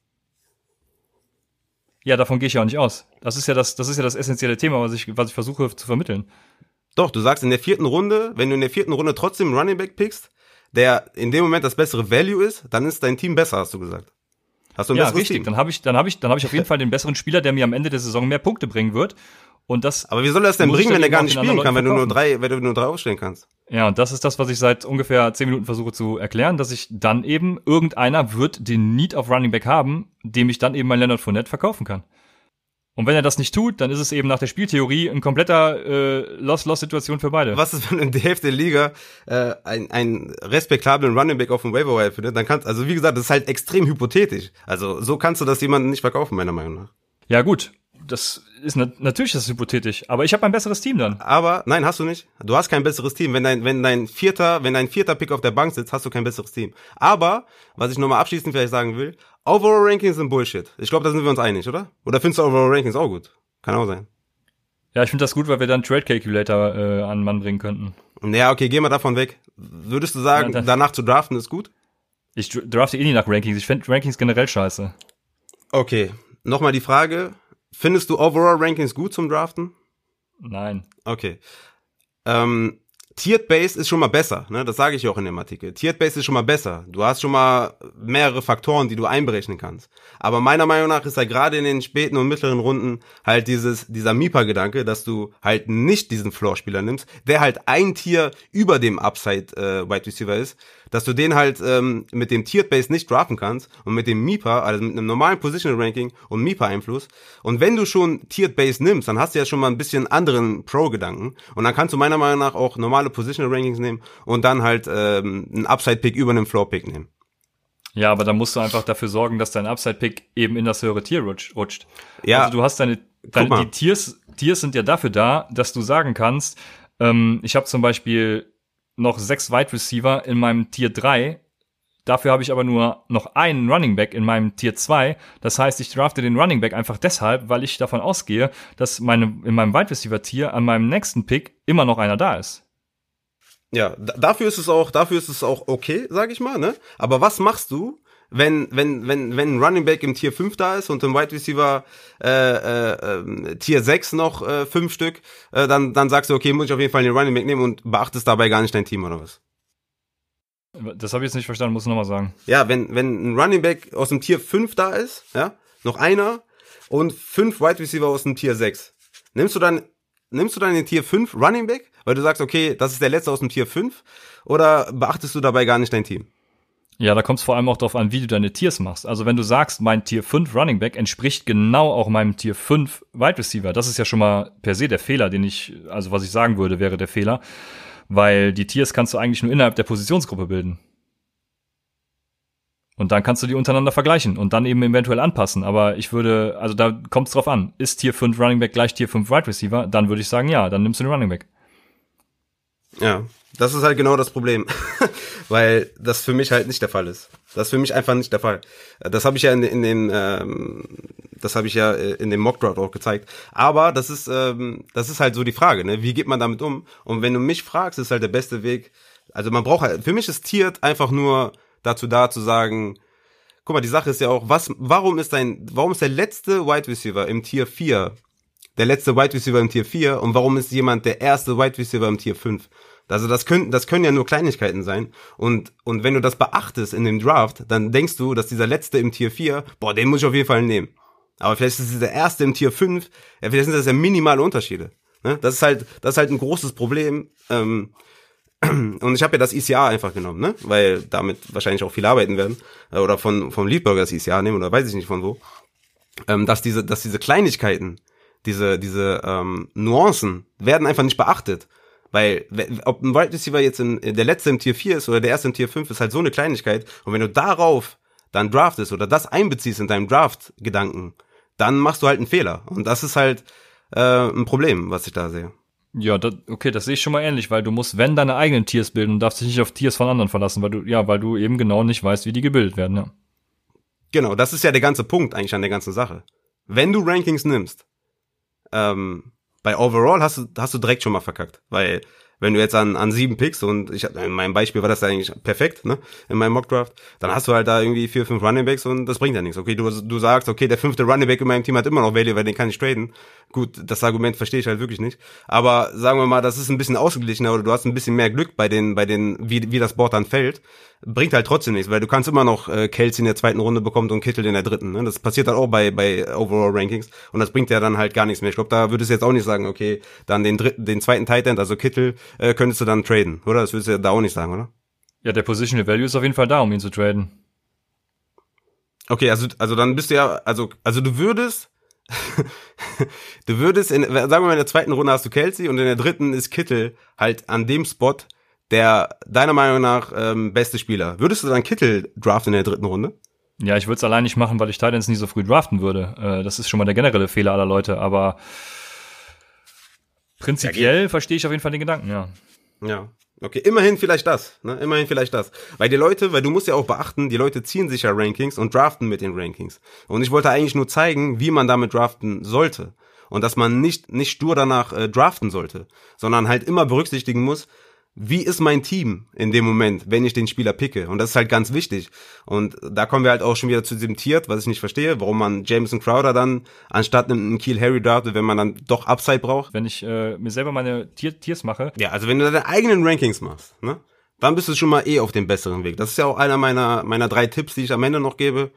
Ja, davon gehe ich ja auch nicht aus. Das ist ja das, das ist ja das essentielle Thema, was ich, was ich versuche zu vermitteln. Doch, du sagst in der vierten Runde, wenn du in der vierten Runde trotzdem Running Back pickst, der in dem Moment das bessere Value ist, dann ist dein Team besser, hast du gesagt. Hast du ein ja, richtig. Team? Dann habe ich, dann habe ich, dann habe ich auf jeden Fall den besseren Spieler, der mir am Ende der Saison mehr Punkte bringen wird. Und das. Aber wie soll er das denn bringen, wenn er gar nicht spielen kann, wenn du nur drei, wenn du nur drei aufstellen kannst? Ja, und das ist das, was ich seit ungefähr zehn Minuten versuche zu erklären, dass ich dann eben irgendeiner wird den Need auf Running Back haben, dem ich dann eben mein Leonard Fournette verkaufen kann. Und wenn er das nicht tut, dann ist es eben nach der Spieltheorie ein kompletter äh, Loss-Loss-Situation für beide. Was ist, wenn in der Hälfte der Liga äh, ein, ein respektablen Running Back auf dem Waiver findet? Dann kannst, also wie gesagt, das ist halt extrem hypothetisch. Also so kannst du das jemandem nicht verkaufen, meiner Meinung nach. Ja gut, das ist na natürlich das ist hypothetisch, aber ich habe ein besseres Team dann. Aber nein, hast du nicht. Du hast kein besseres Team. Wenn dein wenn dein vierter, wenn dein vierter Pick auf der Bank sitzt, hast du kein besseres Team. Aber was ich nochmal abschließend vielleicht sagen will, Overall Rankings sind Bullshit. Ich glaube, da sind wir uns einig, oder? Oder findest du Overall Rankings auch gut? Kann auch sein. Ja, ich finde das gut, weil wir dann Trade Calculator äh, an den Mann bringen könnten. Ja, okay, geh mal davon weg. Würdest du sagen, ja, danach zu draften ist gut? Ich drafte eh nie nach Rankings. Ich finde Rankings generell scheiße. Okay, nochmal die Frage. Findest du Overall Rankings gut zum Draften? Nein. Okay. Ähm, Tiered Base ist schon mal besser, ne? Das sage ich auch in dem Artikel. Tiered Base ist schon mal besser. Du hast schon mal mehrere Faktoren, die du einberechnen kannst. Aber meiner Meinung nach ist halt gerade in den späten und mittleren Runden halt dieses dieser Mipa-Gedanke, dass du halt nicht diesen Floor-Spieler nimmst, der halt ein Tier über dem Upside äh, Wide Receiver ist, dass du den halt ähm, mit dem Tiered Base nicht draften kannst und mit dem MIPA, also mit einem normalen Positional Ranking und MIPA Einfluss. Und wenn du schon Tiered Base nimmst, dann hast du ja schon mal ein bisschen anderen Pro-Gedanken und dann kannst du meiner Meinung nach auch normale Positional Rankings nehmen und dann halt ähm, einen Upside Pick über einen Floor Pick nehmen. Ja, aber da musst du einfach dafür sorgen, dass dein Upside Pick eben in das höhere Tier rutscht. Ja. Also du hast deine, deine die Tiers, Tiers sind ja dafür da, dass du sagen kannst, ähm, ich habe zum Beispiel noch sechs Wide Receiver in meinem Tier 3. Dafür habe ich aber nur noch einen Running Back in meinem Tier 2. Das heißt, ich drafte den Running Back einfach deshalb, weil ich davon ausgehe, dass meine, in meinem Wide Receiver Tier an meinem nächsten Pick immer noch einer da ist. Ja, dafür ist es auch, dafür ist es auch okay, sag ich mal, ne? Aber was machst du, wenn, wenn, wenn, wenn ein Running Back im Tier 5 da ist und im Wide Receiver äh, äh, äh, Tier 6 noch äh, fünf Stück, äh, dann, dann sagst du, okay, muss ich auf jeden Fall den Running Back nehmen und beachtest dabei gar nicht dein Team oder was? Das habe ich jetzt nicht verstanden, muss ich nochmal sagen. Ja, wenn, wenn ein Running Back aus dem Tier 5 da ist, ja, noch einer und fünf Wide Receiver aus dem Tier 6. Nimmst du dann, nimmst du dann den Tier 5 Running Back, weil du sagst, okay, das ist der letzte aus dem Tier 5, oder beachtest du dabei gar nicht dein Team? Ja, da kommt es vor allem auch darauf an, wie du deine Tiers machst. Also wenn du sagst, mein Tier 5 Running Back entspricht genau auch meinem Tier 5 Wide Receiver, das ist ja schon mal per se der Fehler, den ich, also was ich sagen würde, wäre der Fehler weil die Tiers kannst du eigentlich nur innerhalb der Positionsgruppe bilden. Und dann kannst du die untereinander vergleichen und dann eben eventuell anpassen. Aber ich würde, also da kommt es drauf an. Ist Tier 5 Running Back gleich Tier 5 Wide Receiver? Dann würde ich sagen, ja, dann nimmst du den Running Back. Ja, das ist halt genau das Problem, weil das für mich halt nicht der Fall ist. Das ist für mich einfach nicht der Fall. Das habe ich ja in, in den, ähm, das habe ich ja äh, in dem Mockdraft auch gezeigt. Aber das ist, ähm, das ist halt so die Frage, ne? Wie geht man damit um? Und wenn du mich fragst, ist halt der beste Weg. Also man braucht halt, für mich ist Tiert einfach nur dazu da zu sagen, guck mal, die Sache ist ja auch, was, warum ist dein, warum ist der letzte Wide Receiver im Tier 4 der letzte Wide Receiver im Tier 4 und warum ist jemand der erste Wide Receiver im Tier 5? Also das können, das können ja nur Kleinigkeiten sein. Und, und wenn du das beachtest in dem Draft, dann denkst du, dass dieser letzte im Tier 4, boah, den muss ich auf jeden Fall nehmen. Aber vielleicht ist es der erste im Tier 5, ja, vielleicht sind das ja minimale Unterschiede. Ne? Das ist halt, das ist halt ein großes Problem. Ähm, und ich habe ja das ICA einfach genommen, ne? Weil damit wahrscheinlich auch viel arbeiten werden. Oder von, vom Leadburger das ICA nehmen, oder weiß ich nicht von wo. Ähm, dass diese, dass diese Kleinigkeiten, diese, diese ähm, Nuancen werden einfach nicht beachtet. Weil, ob ein Wide Receiver jetzt in, der letzte im Tier 4 ist oder der erste im Tier 5, ist halt so eine Kleinigkeit. Und wenn du darauf dann draftest oder das einbeziehst in deinem Draft-Gedanken, dann machst du halt einen Fehler. Und das ist halt äh, ein Problem, was ich da sehe. Ja, das, okay, das sehe ich schon mal ähnlich, weil du musst, wenn deine eigenen Tiers bilden und darfst dich nicht auf Tiers von anderen verlassen, weil du, ja, weil du eben genau nicht weißt, wie die gebildet werden, ja. Genau, das ist ja der ganze Punkt eigentlich an der ganzen Sache. Wenn du Rankings nimmst, ähm, bei Overall hast du, hast du direkt schon mal verkackt, weil wenn du jetzt an, an sieben Picks und ich in meinem Beispiel war das eigentlich perfekt, ne, in meinem Mockdraft, dann hast du halt da irgendwie vier, fünf Running Backs und das bringt ja nichts. Okay, du, du sagst, okay, der fünfte Running Back in meinem Team hat immer noch Value, weil den kann ich traden. Gut, das Argument verstehe ich halt wirklich nicht. Aber sagen wir mal, das ist ein bisschen ausgeglichener oder du hast ein bisschen mehr Glück bei den, bei den, wie, wie das Board dann fällt bringt halt trotzdem nichts, weil du kannst immer noch äh, Kelsey in der zweiten Runde bekommen und Kittel in der dritten. Ne? Das passiert dann auch bei, bei Overall Rankings und das bringt ja dann halt gar nichts mehr. Ich glaube, da würdest du jetzt auch nicht sagen, okay, dann den dritten, den zweiten Tight End, also Kittel, äh, könntest du dann traden, oder? Das würdest du ja da auch nicht sagen, oder? Ja, der Positional Value ist auf jeden Fall da, um ihn zu traden. Okay, also, also dann bist du ja, also, also du würdest, du würdest, in, sagen wir mal, in der zweiten Runde hast du Kelsey und in der dritten ist Kittel halt an dem Spot, der deiner Meinung nach ähm, beste Spieler. Würdest du dann Kittel draften in der dritten Runde? Ja, ich würde es allein nicht machen, weil ich Titans nie so früh draften würde. Äh, das ist schon mal der generelle Fehler aller Leute, aber prinzipiell ja, verstehe ich auf jeden Fall den Gedanken, ja. Ja. Okay, immerhin vielleicht das, ne? Immerhin vielleicht das. Weil die Leute, weil du musst ja auch beachten, die Leute ziehen sich ja Rankings und draften mit den Rankings. Und ich wollte eigentlich nur zeigen, wie man damit draften sollte. Und dass man nicht, nicht stur danach äh, draften sollte, sondern halt immer berücksichtigen muss, wie ist mein Team in dem Moment, wenn ich den Spieler picke? Und das ist halt ganz wichtig. Und da kommen wir halt auch schon wieder zu diesem Tiert, was ich nicht verstehe, warum man Jameson Crowder dann anstatt einem Kiel Harry draftet, wenn man dann doch Upside braucht. Wenn ich äh, mir selber meine Tier Tiers mache. Ja, also wenn du deine eigenen Rankings machst, ne? Dann bist du schon mal eh auf dem besseren Weg. Das ist ja auch einer meiner, meiner drei Tipps, die ich am Ende noch gebe.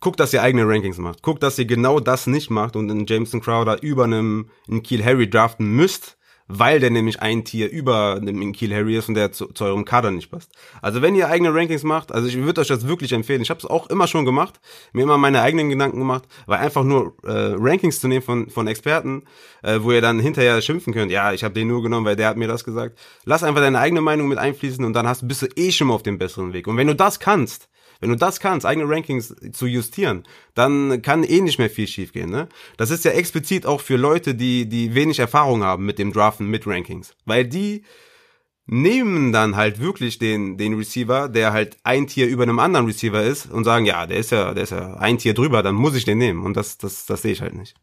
Guckt, dass ihr eigene Rankings macht. Guckt, dass ihr genau das nicht macht und einen Jameson Crowder über einem, einen Kiel Harry draften müsst weil der nämlich ein Tier über dem Kiel Harry ist und der zu, zu, eurem Kader nicht passt. Also wenn ihr eigene Rankings macht, also ich würde euch das wirklich empfehlen. Ich habe es auch immer schon gemacht, mir immer meine eigenen Gedanken gemacht, weil einfach nur äh, Rankings zu nehmen von von Experten, äh, wo ihr dann hinterher schimpfen könnt, ja, ich habe den nur genommen, weil der hat mir das gesagt. Lass einfach deine eigene Meinung mit einfließen und dann hast bist du eh schon mal auf dem besseren Weg. Und wenn du das kannst, wenn du das kannst, eigene Rankings zu justieren, dann kann eh nicht mehr viel schiefgehen. Ne? Das ist ja explizit auch für Leute, die, die wenig Erfahrung haben mit dem Draften mit Rankings. Weil die nehmen dann halt wirklich den, den Receiver, der halt ein Tier über einem anderen Receiver ist und sagen, ja, der ist ja, der ist ja ein Tier drüber, dann muss ich den nehmen. Und das, das, das sehe ich halt nicht.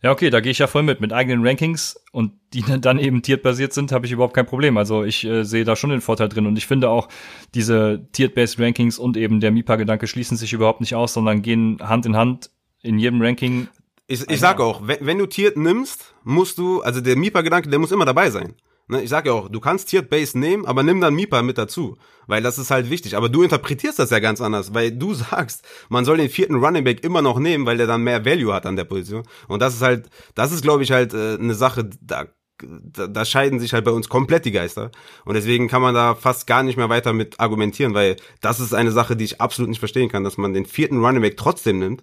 Ja, okay, da gehe ich ja voll mit. Mit eigenen Rankings und die dann eben tierbasiert sind, habe ich überhaupt kein Problem. Also ich äh, sehe da schon den Vorteil drin. Und ich finde auch, diese tiered-based Rankings und eben der MIPA-Gedanke schließen sich überhaupt nicht aus, sondern gehen Hand in Hand in jedem Ranking. Ich, ich sage auch, wenn, wenn du tiered nimmst, musst du, also der MIPA-Gedanke, der muss immer dabei sein. Ne, ich sage ja auch, du kannst Tiered Base nehmen, aber nimm dann Mipa mit dazu, weil das ist halt wichtig. Aber du interpretierst das ja ganz anders, weil du sagst, man soll den vierten Running Back immer noch nehmen, weil der dann mehr Value hat an der Position. Und das ist halt, das ist glaube ich halt äh, eine Sache, da da, da scheiden sich halt bei uns komplett die Geister. Und deswegen kann man da fast gar nicht mehr weiter mit argumentieren, weil das ist eine Sache, die ich absolut nicht verstehen kann, dass man den vierten Running Back trotzdem nimmt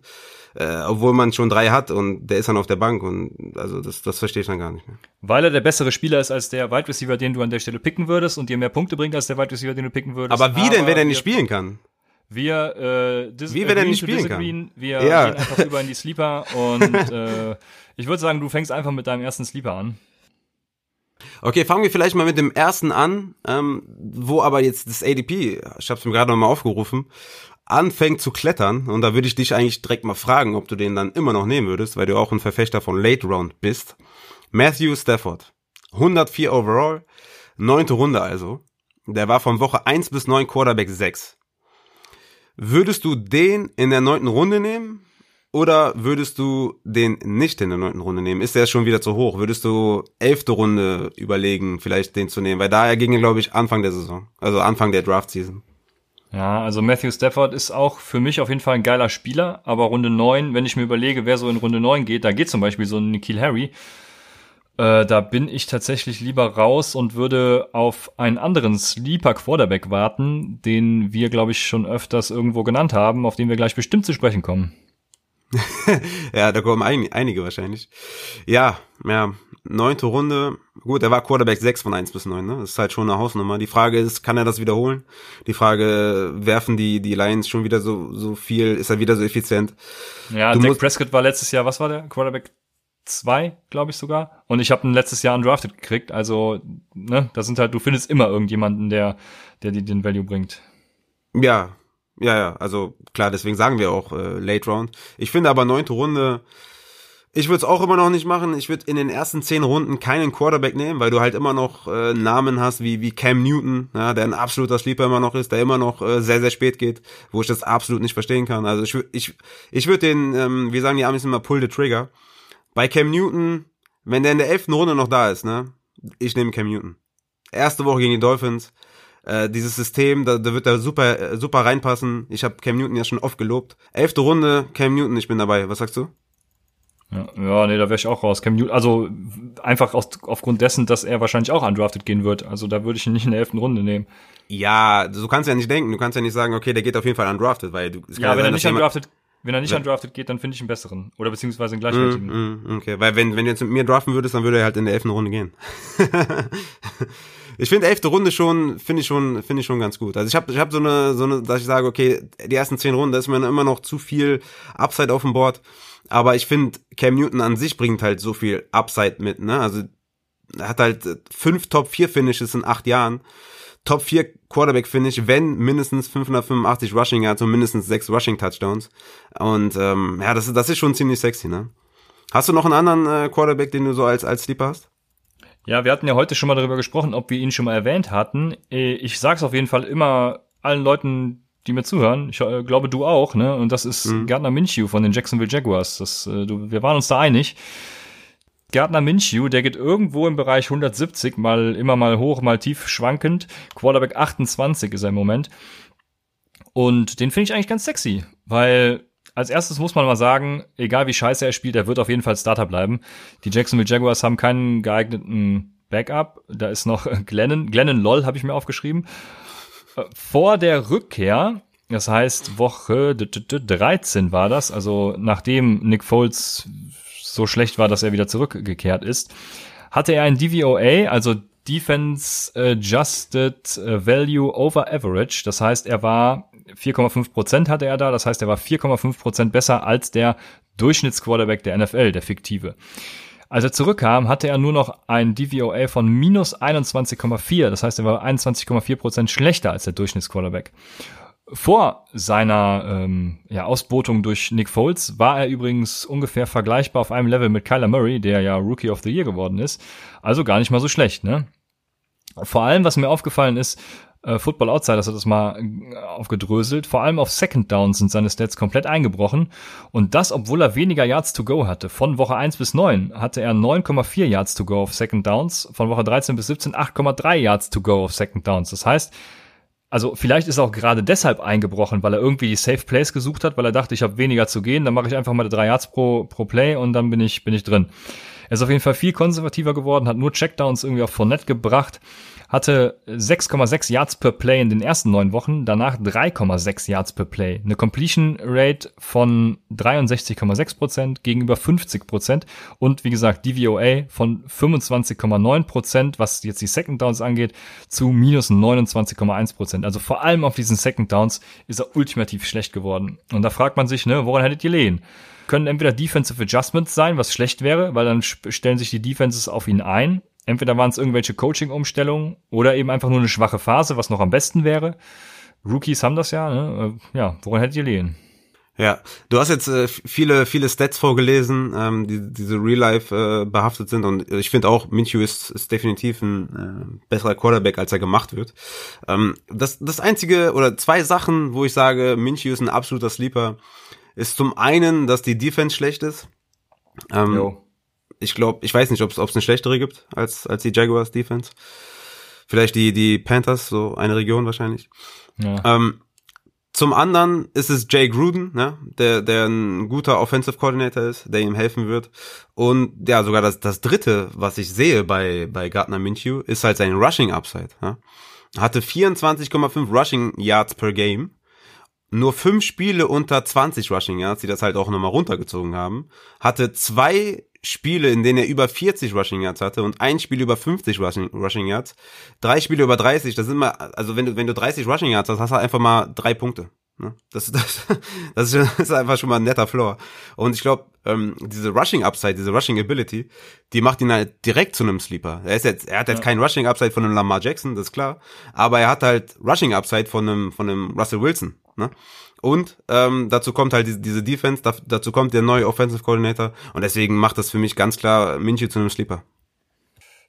äh, obwohl man schon drei hat und der ist dann auf der Bank und also das, das verstehe ich dann gar nicht mehr. Weil er der bessere Spieler ist als der Wide Receiver, den du an der Stelle picken würdest und dir mehr Punkte bringt als der Wide Receiver, den du picken würdest. Aber wie Aber denn, wenn er nicht spielen kann? Wir, äh, Wie, wenn er nicht spielen kann? Wir ja. gehen einfach über in die Sleeper und äh, ich würde sagen, du fängst einfach mit deinem ersten Sleeper an. Okay, fangen wir vielleicht mal mit dem ersten an, ähm, wo aber jetzt das ADP, ich habe es mir gerade nochmal aufgerufen, anfängt zu klettern, und da würde ich dich eigentlich direkt mal fragen, ob du den dann immer noch nehmen würdest, weil du auch ein Verfechter von Late Round bist. Matthew Stafford, 104 overall, neunte Runde also. Der war von Woche 1 bis 9 Quarterback 6. Würdest du den in der neunten Runde nehmen? Oder würdest du den nicht in der neunten Runde nehmen? Ist der schon wieder zu hoch? Würdest du elfte Runde überlegen, vielleicht den zu nehmen? Weil da er ging, glaube ich, Anfang der Saison. Also Anfang der Draft-Season. Ja, also Matthew Stafford ist auch für mich auf jeden Fall ein geiler Spieler, aber Runde 9, wenn ich mir überlege, wer so in Runde 9 geht, da geht zum Beispiel so ein Nikhil Harry, äh, da bin ich tatsächlich lieber raus und würde auf einen anderen Sleeper Quarterback warten, den wir, glaube ich, schon öfters irgendwo genannt haben, auf den wir gleich bestimmt zu sprechen kommen. ja, da kommen ein, einige wahrscheinlich. Ja, ja, neunte Runde. Gut, er war Quarterback 6 von 1 bis 9, ne? Das ist halt schon eine Hausnummer. Die Frage ist, kann er das wiederholen? Die Frage, werfen die, die Lions schon wieder so, so viel? Ist er wieder so effizient? Ja, du Dak Prescott war letztes Jahr, was war der? Quarterback 2, glaube ich sogar. Und ich habe ihn letztes Jahr undrafted gekriegt. Also, ne, das sind halt, du findest immer irgendjemanden, der, der dir den Value bringt. Ja, ja, ja, also klar, deswegen sagen wir auch äh, Late Round. Ich finde aber neunte Runde, ich würde es auch immer noch nicht machen. Ich würde in den ersten zehn Runden keinen Quarterback nehmen, weil du halt immer noch äh, Namen hast wie, wie Cam Newton, ja, der ein absoluter Sleeper immer noch ist, der immer noch äh, sehr, sehr spät geht, wo ich das absolut nicht verstehen kann. Also ich, ich, ich würde den, ähm, wir sagen die Amis immer Pull the Trigger. Bei Cam Newton, wenn der in der elften Runde noch da ist, ne, ich nehme Cam Newton. Erste Woche gegen die Dolphins, äh, dieses System, da, da wird er super, äh, super reinpassen. Ich habe Cam Newton ja schon oft gelobt. Elfte Runde, Cam Newton, ich bin dabei. Was sagst du? Ja, ja nee, da wäre ich auch raus. Cam Newton, also einfach aus, aufgrund dessen, dass er wahrscheinlich auch undrafted gehen wird. Also da würde ich ihn nicht in der elften Runde nehmen. Ja, du kannst ja nicht denken. Du kannst ja nicht sagen, okay, der geht auf jeden Fall undrafted, weil du. Es kann ja, wenn sein, er nicht undrafted, wenn er nicht undrafted geht, dann finde ich einen besseren. Oder beziehungsweise einen gleichwertigen. Mm, mm, okay, weil wenn, wenn du jetzt mit mir draften würdest, dann würde er halt in der elften Runde gehen. ich finde elfte Runde schon, finde ich schon, finde ich schon ganz gut. Also ich habe ich hab so eine, so eine, dass ich sage, okay, die ersten zehn Runden, da ist mir immer noch zu viel Upside auf dem Board. Aber ich finde, Cam Newton an sich bringt halt so viel Upside mit, ne? Also er hat halt fünf Top 4 Finishes in acht Jahren. Top 4 Quarterback Finish, wenn mindestens 585 Rushing Yards und mindestens sechs Rushing Touchdowns. Und ähm, ja, das ist, das ist schon ziemlich sexy, ne? Hast du noch einen anderen äh, Quarterback, den du so als, als Sleeper hast? Ja, wir hatten ja heute schon mal darüber gesprochen, ob wir ihn schon mal erwähnt hatten. Äh, ich sag's auf jeden Fall immer allen Leuten, die mir zuhören. Ich äh, glaube, du auch, ne? Und das ist mhm. Gardner Minshew von den Jacksonville Jaguars. Das, äh, du, wir waren uns da einig. Gardner Minshew, der geht irgendwo im Bereich 170, mal immer mal hoch, mal tief schwankend. Quarterback 28 ist er im Moment. Und den finde ich eigentlich ganz sexy, weil als erstes muss man mal sagen, egal wie scheiße er spielt, er wird auf jeden Fall Starter bleiben. Die Jacksonville Jaguars haben keinen geeigneten Backup. Da ist noch Glennon, Glennon Loll habe ich mir aufgeschrieben. Vor der Rückkehr, das heißt Woche 13 war das, also nachdem Nick Foles so schlecht war, dass er wieder zurückgekehrt ist, hatte er ein DVOA, also Defense Adjusted Value over Average. Das heißt, er war 4,5 Prozent hatte er da. Das heißt, er war 4,5 Prozent besser als der Durchschnittsquarterback der NFL, der fiktive. Als er zurückkam, hatte er nur noch ein DVOA von minus 21,4. Das heißt, er war 21,4 Prozent schlechter als der Durchschnittsquarterback. Vor seiner ähm, ja, Ausbotung durch Nick Foles war er übrigens ungefähr vergleichbar auf einem Level mit Kyler Murray, der ja Rookie of the Year geworden ist. Also gar nicht mal so schlecht, ne? Vor allem, was mir aufgefallen ist, äh, Football Outsiders hat das mal äh, aufgedröselt. Vor allem auf Second Downs sind seine Stats komplett eingebrochen. Und das, obwohl er weniger Yards to go hatte. Von Woche 1 bis 9 hatte er 9,4 Yards to go auf Second Downs. Von Woche 13 bis 17 8,3 Yards to go auf Second Downs. Das heißt, also vielleicht ist er auch gerade deshalb eingebrochen, weil er irgendwie die Safe Plays gesucht hat, weil er dachte, ich habe weniger zu gehen, dann mache ich einfach mal drei Yards pro, pro Play und dann bin ich, bin ich drin. Er ist auf jeden Fall viel konservativer geworden, hat nur Checkdowns irgendwie auf Fournette gebracht hatte 6,6 Yards per Play in den ersten neun Wochen, danach 3,6 Yards per Play. Eine Completion Rate von 63,6 Prozent gegenüber 50 Prozent und wie gesagt DVOA von 25,9%, Prozent, was jetzt die Second Downs angeht, zu minus 29,1%. Prozent. Also vor allem auf diesen Second Downs ist er ultimativ schlecht geworden. Und da fragt man sich, ne, woran hättet ihr lehen? Können entweder Defensive Adjustments sein, was schlecht wäre, weil dann stellen sich die Defenses auf ihn ein Entweder waren es irgendwelche Coaching-Umstellungen oder eben einfach nur eine schwache Phase, was noch am besten wäre. Rookies haben das ja, ne? Äh, ja, woran hättet ihr lehen? Ja, du hast jetzt äh, viele, viele Stats vorgelesen, ähm, die diese Real Life äh, behaftet sind und ich finde auch, Minshew ist, ist definitiv ein äh, besserer Quarterback, als er gemacht wird. Ähm, das, das einzige oder zwei Sachen, wo ich sage, Minshew ist ein absoluter Sleeper, ist zum einen, dass die Defense schlecht ist. Ähm, jo ich glaube, ich weiß nicht, ob es eine schlechtere gibt als, als die Jaguars Defense. Vielleicht die, die Panthers, so eine Region wahrscheinlich. Ja. Ähm, zum anderen ist es Jay Gruden, ne, der, der ein guter Offensive Coordinator ist, der ihm helfen wird. Und ja, sogar das, das dritte, was ich sehe bei, bei Gardner Minshew, ist halt sein Rushing Upside. Ne? Hatte 24,5 Rushing Yards per Game. Nur fünf Spiele unter 20 Rushing Yards, die das halt auch nochmal runtergezogen haben. Hatte zwei Spiele, in denen er über 40 Rushing Yards hatte und ein Spiel über 50 Rushing, Rushing Yards, drei Spiele über 30, das sind mal, also wenn du, wenn du 30 Rushing Yards hast, hast du einfach mal drei Punkte. Ne? Das, das, das ist einfach schon mal ein netter Floor. Und ich glaube, ähm, diese Rushing Upside, diese Rushing Ability, die macht ihn halt direkt zu einem Sleeper. Er ist jetzt, er hat jetzt ja. keinen Rushing Upside von einem Lamar Jackson, das ist klar, aber er hat halt Rushing Upside von einem, von einem Russell Wilson. Ne? Und ähm, dazu kommt halt diese, diese Defense, da, dazu kommt der neue Offensive Coordinator und deswegen macht das für mich ganz klar Minshew zu einem Sleeper.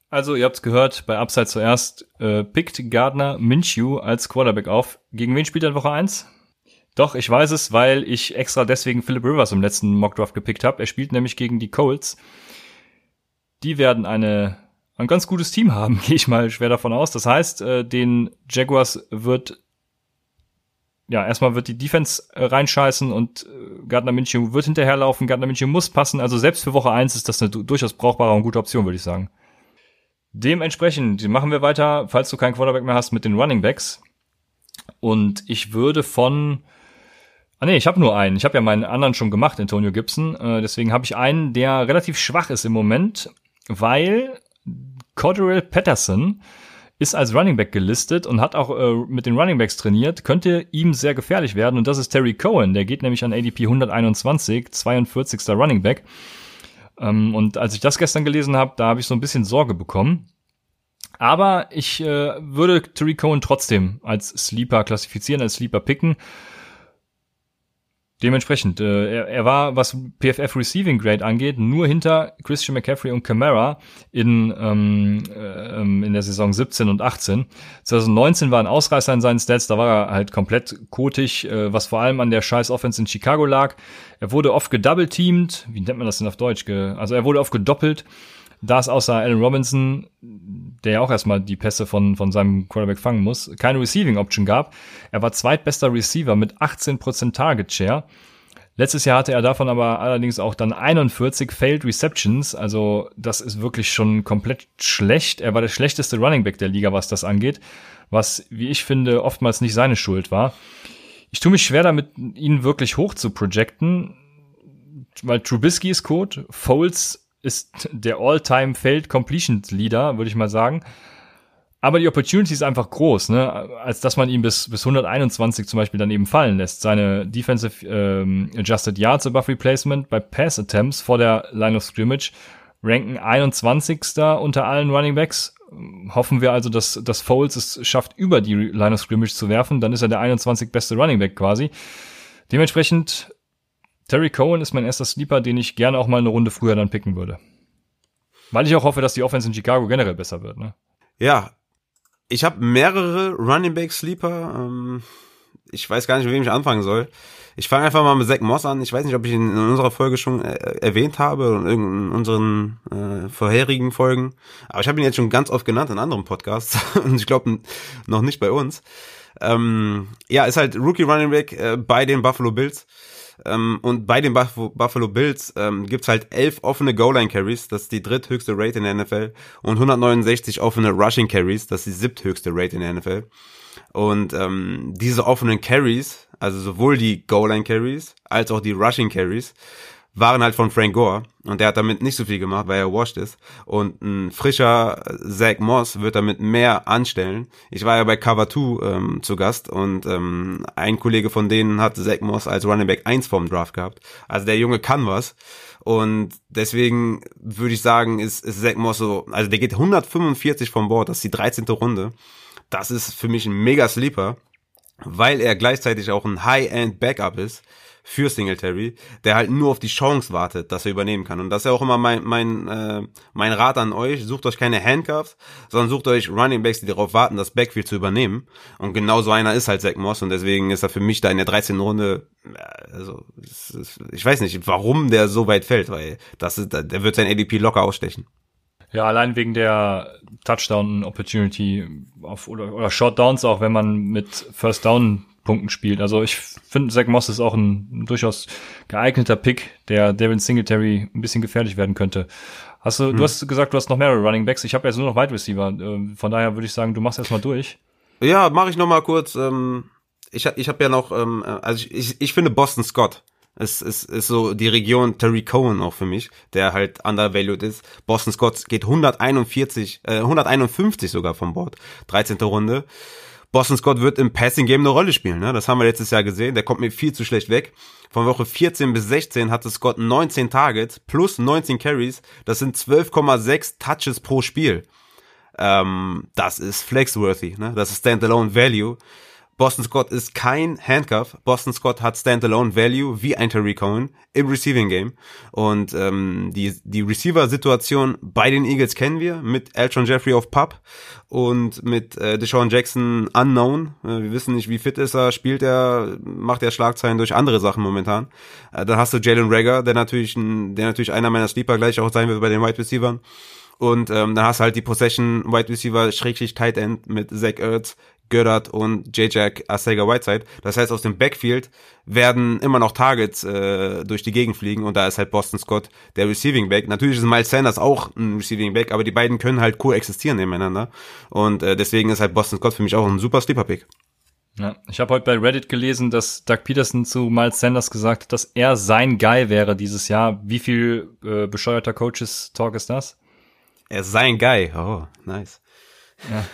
Also, ihr habt's gehört, bei Upside zuerst äh, pickt Gardner Minshew als Quarterback auf. Gegen wen spielt er in Woche 1? Doch, ich weiß es, weil ich extra deswegen Philip Rivers im letzten Mockdraft gepickt habe. Er spielt nämlich gegen die Colts. Die werden eine ein ganz gutes Team haben, gehe ich mal schwer davon aus. Das heißt, äh, den Jaguars wird ja, erstmal wird die Defense äh, reinscheißen und äh, Gardner Minshew wird hinterherlaufen, Gardner Minshew muss passen. Also selbst für Woche eins ist das eine durchaus brauchbare und gute Option, würde ich sagen. Dementsprechend machen wir weiter, falls du keinen Quarterback mehr hast, mit den Running Backs. Und ich würde von Ah nee, ich habe nur einen. Ich habe ja meinen anderen schon gemacht, Antonio Gibson. Äh, deswegen habe ich einen, der relativ schwach ist im Moment, weil Cordell Patterson ist als Running Back gelistet und hat auch äh, mit den Running Backs trainiert, könnte ihm sehr gefährlich werden. Und das ist Terry Cohen. Der geht nämlich an ADP 121, 42. Running Back. Ähm, und als ich das gestern gelesen habe, da habe ich so ein bisschen Sorge bekommen. Aber ich äh, würde Terry Cohen trotzdem als Sleeper klassifizieren, als Sleeper picken. Dementsprechend, äh, er, er war, was PFF Receiving Grade angeht, nur hinter Christian McCaffrey und Camara in, ähm, äh, in der Saison 17 und 18. 2019 war ein Ausreißer in seinen Stats, da war er halt komplett kotig, äh, was vor allem an der scheiß Offense in Chicago lag. Er wurde oft gedouble-teamed, wie nennt man das denn auf Deutsch? Also er wurde oft gedoppelt da es außer Allen Robinson, der ja auch erstmal die Pässe von, von seinem Quarterback fangen muss, keine Receiving Option gab. Er war zweitbester Receiver mit 18% Target Share. Letztes Jahr hatte er davon aber allerdings auch dann 41 Failed Receptions, also das ist wirklich schon komplett schlecht. Er war der schlechteste Running Back der Liga, was das angeht, was, wie ich finde, oftmals nicht seine Schuld war. Ich tue mich schwer damit, ihn wirklich hoch zu projecten, weil Trubisky ist Code, Foles ist der All-Time Failed Completion Leader, würde ich mal sagen. Aber die Opportunity ist einfach groß, ne? als dass man ihn bis, bis 121 zum Beispiel dann eben fallen lässt. Seine Defensive ähm, Adjusted Yards above Replacement bei Pass Attempts vor der Line of Scrimmage ranken 21. unter allen Running Backs. Hoffen wir also, dass, dass Foles es schafft, über die Line of Scrimmage zu werfen. Dann ist er der 21 beste Running Back quasi. Dementsprechend, Terry Cohen ist mein erster Sleeper, den ich gerne auch mal eine Runde früher dann picken würde. Weil ich auch hoffe, dass die Offense in Chicago generell besser wird. Ne? Ja, ich habe mehrere Running Back Sleeper. Ähm, ich weiß gar nicht, mit wem ich anfangen soll. Ich fange einfach mal mit Zach Moss an. Ich weiß nicht, ob ich ihn in unserer Folge schon äh, erwähnt habe und in unseren äh, vorherigen Folgen. Aber ich habe ihn jetzt schon ganz oft genannt in anderen Podcasts und ich glaube noch nicht bei uns. Ähm, ja, ist halt Rookie Running Back äh, bei den Buffalo Bills. Ähm, und bei den Buff Buffalo Bills ähm, gibt's halt elf offene Goal-Line-Carries, das ist die dritthöchste Rate in der NFL, und 169 offene Rushing Carries, das ist die siebthöchste Rate in der NFL. Und ähm, diese offenen Carries, also sowohl die Goal-Line-Carries als auch die Rushing Carries, waren halt von Frank Gore und der hat damit nicht so viel gemacht, weil er washed ist. Und ein frischer Zach Moss wird damit mehr anstellen. Ich war ja bei Cover 2 ähm, zu Gast und ähm, ein Kollege von denen hat Zach Moss als Running Back 1 vom Draft gehabt. Also der Junge kann was. Und deswegen würde ich sagen, ist, ist Zach Moss so, also der geht 145 vom Board, das ist die 13. Runde. Das ist für mich ein mega Sleeper, weil er gleichzeitig auch ein High-End Backup ist für Singletary, der halt nur auf die Chance wartet, dass er übernehmen kann. Und das ist ja auch immer mein, mein, äh, mein Rat an euch. Sucht euch keine Handcuffs, sondern sucht euch Running Backs, die darauf warten, das Backfield zu übernehmen. Und genau so einer ist halt Zach Moss und deswegen ist er für mich da in der 13. Runde, äh, also ich weiß nicht, warum der so weit fällt, weil das ist, der wird sein ADP locker ausstechen. Ja, allein wegen der Touchdown-Opportunity auf, oder, oder Short Downs auch, wenn man mit First Down Punkten spielt. Also ich finde, Zach Moss ist auch ein, ein, durchaus geeigneter Pick, der Devin Singletary ein bisschen gefährlich werden könnte. Hast du, hm. du hast gesagt, du hast noch mehrere Running Backs. Ich habe jetzt nur noch Wide Receiver. Ähm, von daher würde ich sagen, du machst erstmal durch. Ja, mache ich noch mal kurz. Ähm, ich ich habe ja noch, ähm, also ich, ich, ich finde Boston Scott es ist, ist so die Region Terry Cohen auch für mich, der halt undervalued ist. Boston Scott geht 141, äh, 151 sogar vom Board. 13. Runde. Boston Scott wird im Passing Game eine Rolle spielen. Ne? Das haben wir letztes Jahr gesehen. Der kommt mir viel zu schlecht weg. Von Woche 14 bis 16 hatte Scott 19 Targets plus 19 Carries. Das sind 12,6 Touches pro Spiel. Ähm, das ist flexworthy. Ne? Das ist Standalone Value. Boston Scott ist kein Handcuff. Boston Scott hat Standalone Value wie ein Terry Cohen im Receiving Game. Und ähm, die, die Receiver-Situation bei den Eagles kennen wir mit Elton Jeffrey auf Pub und mit äh, Deshaun Jackson unknown. Äh, wir wissen nicht, wie fit ist er, spielt er, macht er Schlagzeilen durch andere Sachen momentan. Äh, dann hast du Jalen Rager, der natürlich, ein, der natürlich einer meiner Sleeper gleich auch sein wird bei den Wide Receivers. Und ähm, dann hast du halt die Possession Wide Receiver Schrägstrich Tight End mit Zach Ertz, Goddard und J-Jack Arcega Whiteside. Das heißt, aus dem Backfield werden immer noch Targets äh, durch die Gegend fliegen und da ist halt Boston Scott der Receiving Back. Natürlich ist Miles Sanders auch ein Receiving Back, aber die beiden können halt coexistieren nebeneinander und äh, deswegen ist halt Boston Scott für mich auch ein super Sleeper Pick. Ja, ich habe heute bei Reddit gelesen, dass Doug Peterson zu Miles Sanders gesagt hat, dass er sein Guy wäre dieses Jahr. Wie viel äh, bescheuerter Coaches-Talk ist das? Er ist sein Guy. Oh, nice. Ja.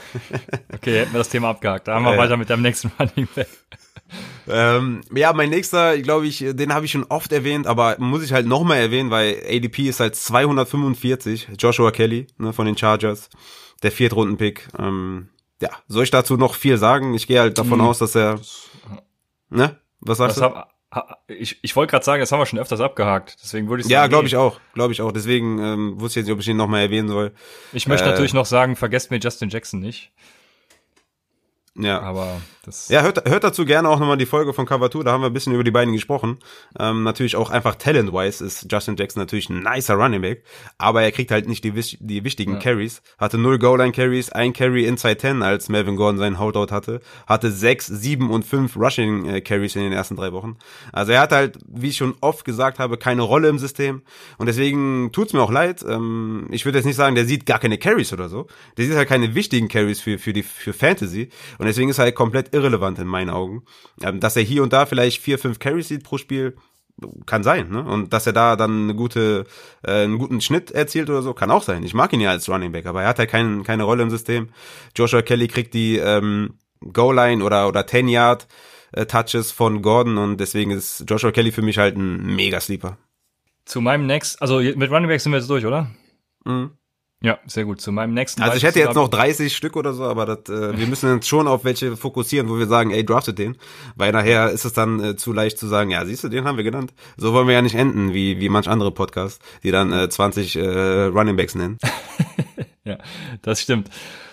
Okay, hätten wir das Thema abgehakt. Da haben wir äh, weiter mit dem nächsten Running Back. Ähm, ja, mein nächster, glaube ich, den habe ich schon oft erwähnt, aber muss ich halt nochmal erwähnen, weil ADP ist halt 245, Joshua Kelly ne, von den Chargers, der Viertrunden-Pick. Ähm, ja, soll ich dazu noch viel sagen? Ich gehe halt davon hm. aus, dass er, ne? Was sagst das du? Hab, ich, ich wollte gerade sagen, das haben wir schon öfters abgehakt. Deswegen würde ich. Ja, glaube ich auch. Glaube ich auch. Deswegen ähm, wusste ich jetzt nicht, ob ich ihn nochmal erwähnen soll. Ich möchte äh, natürlich noch sagen, vergesst mir Justin Jackson nicht. Ja. Aber das. Ja, hört, hört dazu gerne auch nochmal die Folge von Cover 2, da haben wir ein bisschen über die beiden gesprochen. Ähm, natürlich auch einfach talent-wise ist Justin Jackson natürlich ein nicer Running Back, aber er kriegt halt nicht die, die wichtigen ja. Carries. Hatte null Goal-Line-Carries, ein Carry inside 10, als Melvin Gordon seinen Holdout hatte. Hatte sechs, sieben und fünf Rushing-Carries in den ersten drei Wochen. Also er hat halt, wie ich schon oft gesagt habe, keine Rolle im System und deswegen tut's mir auch leid. Ähm, ich würde jetzt nicht sagen, der sieht gar keine Carries oder so. Der sieht halt keine wichtigen Carries für, für die, für Fantasy und deswegen ist er halt komplett irrelevant in meinen Augen. Ähm, dass er hier und da vielleicht vier, fünf Carries sieht pro Spiel, kann sein, ne? Und dass er da dann eine gute, äh, einen guten Schnitt erzielt oder so, kann auch sein. Ich mag ihn ja als Running Back, aber er hat halt kein, keine Rolle im System. Joshua Kelly kriegt die ähm, Goal-Line oder, oder 10 Yard äh, Touches von Gordon und deswegen ist Joshua Kelly für mich halt ein Mega-Sleeper. Zu meinem Next, also mit Running Back sind wir jetzt durch, oder? Mhm. Ja, sehr gut. Zu meinem nächsten. Also ich hätte jetzt noch 30 Stück oder so, aber das, äh, wir müssen uns schon auf welche fokussieren, wo wir sagen, ey, draftet den. Weil nachher ist es dann äh, zu leicht zu sagen, ja, siehst du, den haben wir genannt. So wollen wir ja nicht enden, wie, wie manch andere Podcasts, die dann äh, 20 äh, Running Backs nennen. ja, das stimmt.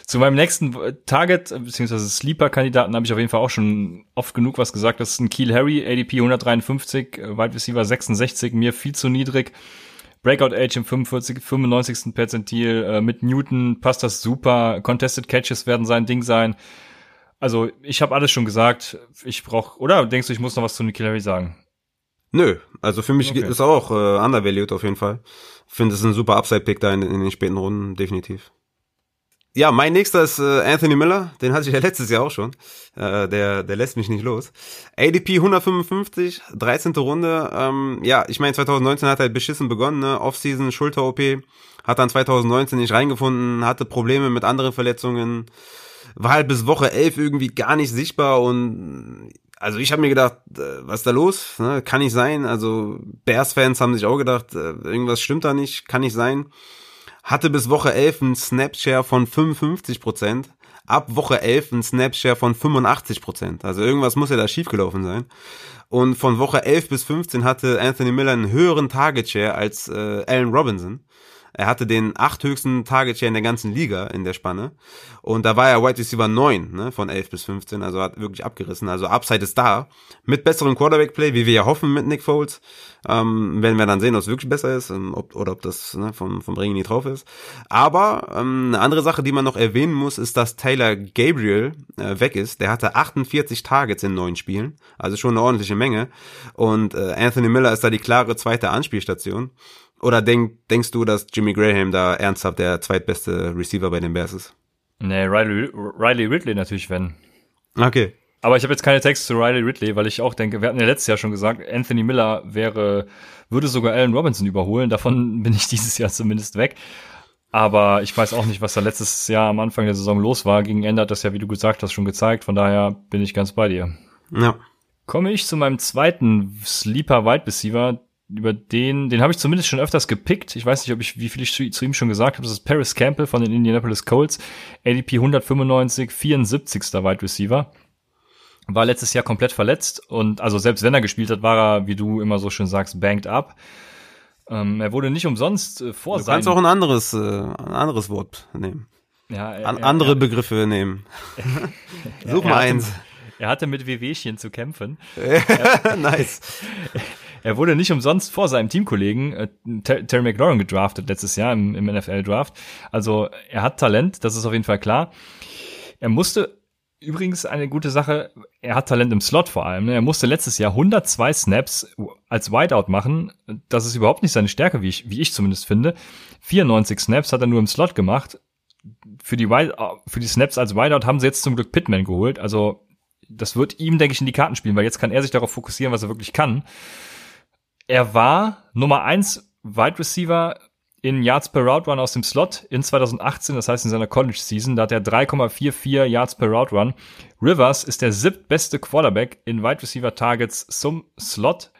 Zu meinem nächsten Target, beziehungsweise Sleeper-Kandidaten habe ich auf jeden Fall auch schon oft genug was gesagt. Das ist ein Keel Harry, ADP 153, Wide Receiver 66, mir viel zu niedrig. Breakout Age im 45, 95. Perzentil, äh, mit Newton passt das super. Contested Catches werden sein Ding sein. Also, ich habe alles schon gesagt. Ich brauche, oder denkst du, ich muss noch was zu Nicky Larry sagen? Nö, also für mich okay. ist auch äh, undervalued auf jeden Fall. Finde es ein super Upside-Pick da in, in den späten Runden, definitiv. Ja, mein nächster ist äh, Anthony Miller, den hatte ich ja letztes Jahr auch schon. Äh, der, der lässt mich nicht los. ADP 155, 13. Runde. Ähm, ja, ich meine, 2019 hat er beschissen begonnen, ne? Offseason, Schulter-OP. Hat dann 2019 nicht reingefunden, hatte Probleme mit anderen Verletzungen. War halt bis Woche 11 irgendwie gar nicht sichtbar und also ich habe mir gedacht, äh, was ist da los? Ne? Kann nicht sein. Also Bears-Fans haben sich auch gedacht, äh, irgendwas stimmt da nicht, kann nicht sein hatte bis Woche 11 einen Snapshare von 55%, ab Woche 11 einen Snapshare von 85%. Also irgendwas muss ja da schiefgelaufen sein. Und von Woche 11 bis 15 hatte Anthony Miller einen höheren Target Share als äh, Allen Robinson. Er hatte den acht höchsten Target Share in der ganzen Liga in der Spanne. Und da war er Wide Receiver 9, ne, von 11 bis 15, also hat wirklich abgerissen. Also Upside ist da. Mit besserem Quarterback Play, wie wir ja hoffen mit Nick Foles. Ähm, werden wir dann sehen, ob es wirklich besser ist ob, oder ob das ne, vom, vom Ring nie drauf ist. Aber ähm, eine andere Sache, die man noch erwähnen muss, ist, dass Taylor Gabriel äh, weg ist. Der hatte 48 Targets in neun Spielen, also schon eine ordentliche Menge. Und äh, Anthony Miller ist da die klare zweite Anspielstation. Oder denk, denkst du, dass Jimmy Graham da ernsthaft der zweitbeste Receiver bei den Bears ist? Nee, Riley, Riley Ridley natürlich, wenn. Okay. Aber ich habe jetzt keine Texte zu Riley Ridley, weil ich auch denke, wir hatten ja letztes Jahr schon gesagt, Anthony Miller wäre, würde sogar Allen Robinson überholen. Davon bin ich dieses Jahr zumindest weg. Aber ich weiß auch nicht, was da letztes Jahr am Anfang der Saison los war. Gegen Ende hat das ja, wie du gesagt hast, schon gezeigt. Von daher bin ich ganz bei dir. Ja. Komme ich zu meinem zweiten Sleeper Wide Receiver, über den, den habe ich zumindest schon öfters gepickt. Ich weiß nicht, ob ich, wie viel ich zu, zu ihm schon gesagt habe. Das ist Paris Campbell von den Indianapolis Colts. ADP 195, 74. Wide Receiver. War letztes Jahr komplett verletzt und also selbst wenn er gespielt hat, war er, wie du immer so schön sagst, banked up. Ähm, er wurde nicht umsonst äh, vor Du kannst auch ein anderes, äh, ein anderes Wort nehmen. Ja, er, An, andere er, Begriffe nehmen. Such mal eins. Er hatte mit Wehwehchen zu kämpfen. nice. Er wurde nicht umsonst vor seinem Teamkollegen äh, Terry McLaurin gedraftet letztes Jahr im, im NFL-Draft. Also er hat Talent, das ist auf jeden Fall klar. Er musste übrigens eine gute Sache, er hat Talent im Slot vor allem. Ne? Er musste letztes Jahr 102 Snaps als Wideout machen. Das ist überhaupt nicht seine Stärke, wie ich, wie ich zumindest finde. 94 Snaps hat er nur im Slot gemacht. Für die, für die Snaps als Wideout haben sie jetzt zum Glück Pittman geholt. Also das wird ihm, denke ich, in die Karten spielen, weil jetzt kann er sich darauf fokussieren, was er wirklich kann. Er war Nummer eins Wide Receiver in Yards per Route Run aus dem Slot in 2018, das heißt in seiner College Season, da hat er 3,44 Yards per Route Run. Rivers ist der siebtbeste Quarterback in Wide Receiver Targets zum Slot.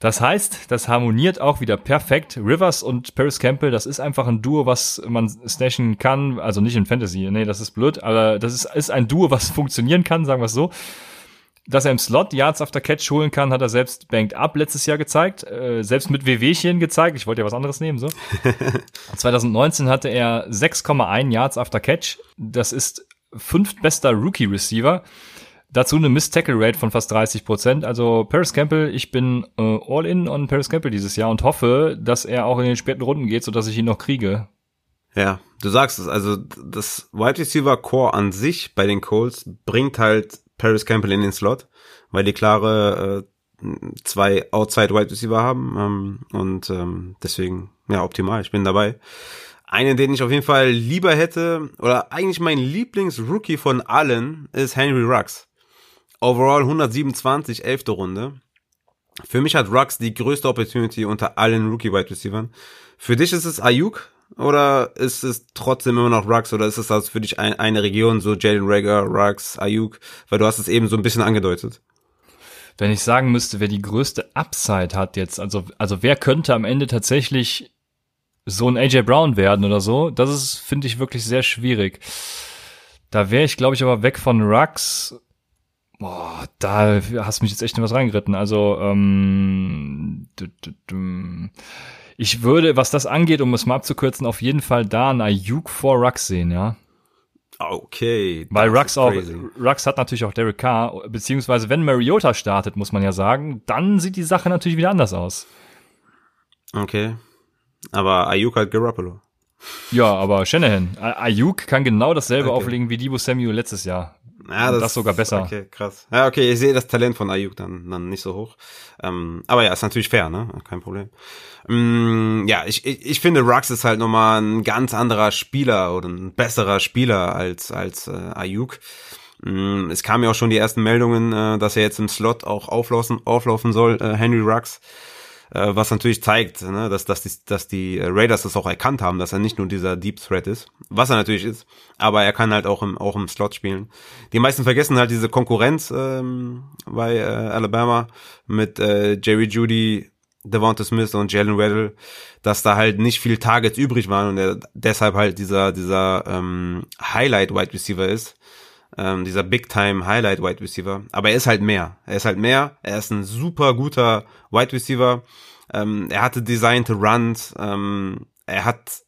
Das heißt, das harmoniert auch wieder perfekt. Rivers und Paris Campbell, das ist einfach ein Duo, was man stashen kann. Also nicht in Fantasy, nee, das ist blöd, aber das ist, ist ein Duo, was funktionieren kann, sagen wir es so. Dass er im Slot Yards after Catch holen kann, hat er selbst Banked Up letztes Jahr gezeigt, äh, selbst mit WWchen gezeigt. Ich wollte ja was anderes nehmen, so. 2019 hatte er 6,1 Yards after Catch. Das ist fünftbester Rookie Receiver. Dazu eine Miss-Tackle-Rate von fast 30 Prozent. Also Paris Campbell, ich bin äh, all in on Paris Campbell dieses Jahr und hoffe, dass er auch in den späten Runden geht, sodass ich ihn noch kriege. Ja, du sagst es. Also das Wide Receiver Core an sich bei den Colts bringt halt Paris Campbell in den Slot, weil die klare äh, zwei Outside Wide Receiver haben ähm, und ähm, deswegen ja optimal. Ich bin dabei. Einen, den ich auf jeden Fall lieber hätte, oder eigentlich mein Lieblingsrookie von allen, ist Henry Rux. Overall 127, 11. Runde. Für mich hat Rux die größte Opportunity unter allen Rookie-Wide Receivers. Für dich ist es Ayuk oder ist es trotzdem immer noch Rux oder ist es also für dich ein, eine Region, so Jalen Rager, Rux, Ayuk? Weil du hast es eben so ein bisschen angedeutet. Wenn ich sagen müsste, wer die größte Upside hat jetzt, also, also wer könnte am Ende tatsächlich so ein AJ Brown werden oder so. Das ist, finde ich, wirklich sehr schwierig. Da wäre ich, glaube ich, aber weg von Rux. Boah, da hast du mich jetzt echt in was reingeritten. Also, ähm, ich würde, was das angeht, um es mal abzukürzen, auf jeden Fall da ein Ayuk vor Rux sehen, ja. Okay. Weil Rux auch, Rux hat natürlich auch Derek Carr, beziehungsweise wenn Mariota startet, muss man ja sagen, dann sieht die Sache natürlich wieder anders aus. Okay. Aber Ayuk hat Garoppolo. Ja, aber Shanahan. Ayuk kann genau dasselbe okay. auflegen wie Debo Samuel letztes Jahr. Ja, das, das sogar besser. Okay, krass. Ja, okay, ich sehe das Talent von Ayuk dann, dann nicht so hoch. Ähm, aber ja, ist natürlich fair, ne? Kein Problem. Ähm, ja, ich, ich, ich finde, Rux ist halt nochmal ein ganz anderer Spieler oder ein besserer Spieler als, als äh, Ayuk. Ähm, es kamen ja auch schon die ersten Meldungen, äh, dass er jetzt im Slot auch auflaufen, auflaufen soll, äh, Henry Rux äh, was natürlich zeigt, ne, dass, dass, die, dass die Raiders das auch erkannt haben, dass er nicht nur dieser Deep Threat ist, was er natürlich ist, aber er kann halt auch im, auch im Slot spielen. Die meisten vergessen halt diese Konkurrenz ähm, bei äh, Alabama mit äh, Jerry Judy, Devonta Smith und Jalen Weddle, dass da halt nicht viel Targets übrig waren und er deshalb halt dieser dieser ähm, Highlight Wide Receiver ist, ähm, dieser Big Time Highlight Wide Receiver. Aber er ist halt mehr. Er ist halt mehr. Er ist ein super guter Wide Receiver. Ähm, er hatte designte Runs. Ähm, er hat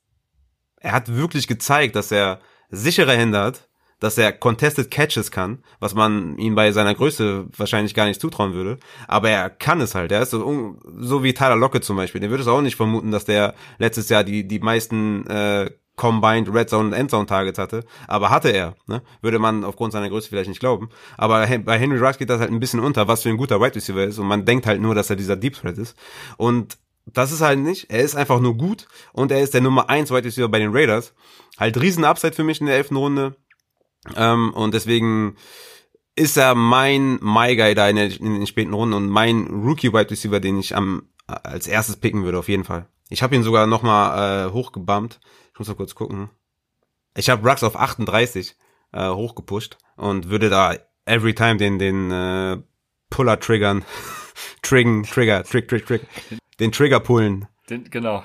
er hat wirklich gezeigt, dass er sichere Hände hat, dass er contested Catches kann, was man ihm bei seiner Größe wahrscheinlich gar nicht zutrauen würde. Aber er kann es halt. Er ist so, so wie Tyler Lockett zum Beispiel. Den würde es auch nicht vermuten, dass der letztes Jahr die die meisten äh, Combined Red Zone und Endzone Targets hatte, aber hatte er, ne? Würde man aufgrund seiner Größe vielleicht nicht glauben. Aber bei Henry Ruggs geht das halt ein bisschen unter, was für ein guter Wide Receiver ist und man denkt halt nur, dass er dieser Deep Threat ist. Und das ist halt nicht. Er ist einfach nur gut und er ist der Nummer 1 Wide Receiver bei den Raiders. Halt riesen Upside für mich in der elften Runde. Ähm, und deswegen ist er mein My Guy da in, der, in den späten Runden und mein Rookie Wide Receiver, den ich am als erstes picken würde auf jeden Fall. Ich habe ihn sogar nochmal äh, hochgebumpt. Ich muss mal kurz gucken. Ich habe Rux auf 38 äh, hochgepusht und würde da every time den den äh, Puller triggern, triggen, Trigger, Trick, Trick, Trick, den Trigger pullen. Den, genau.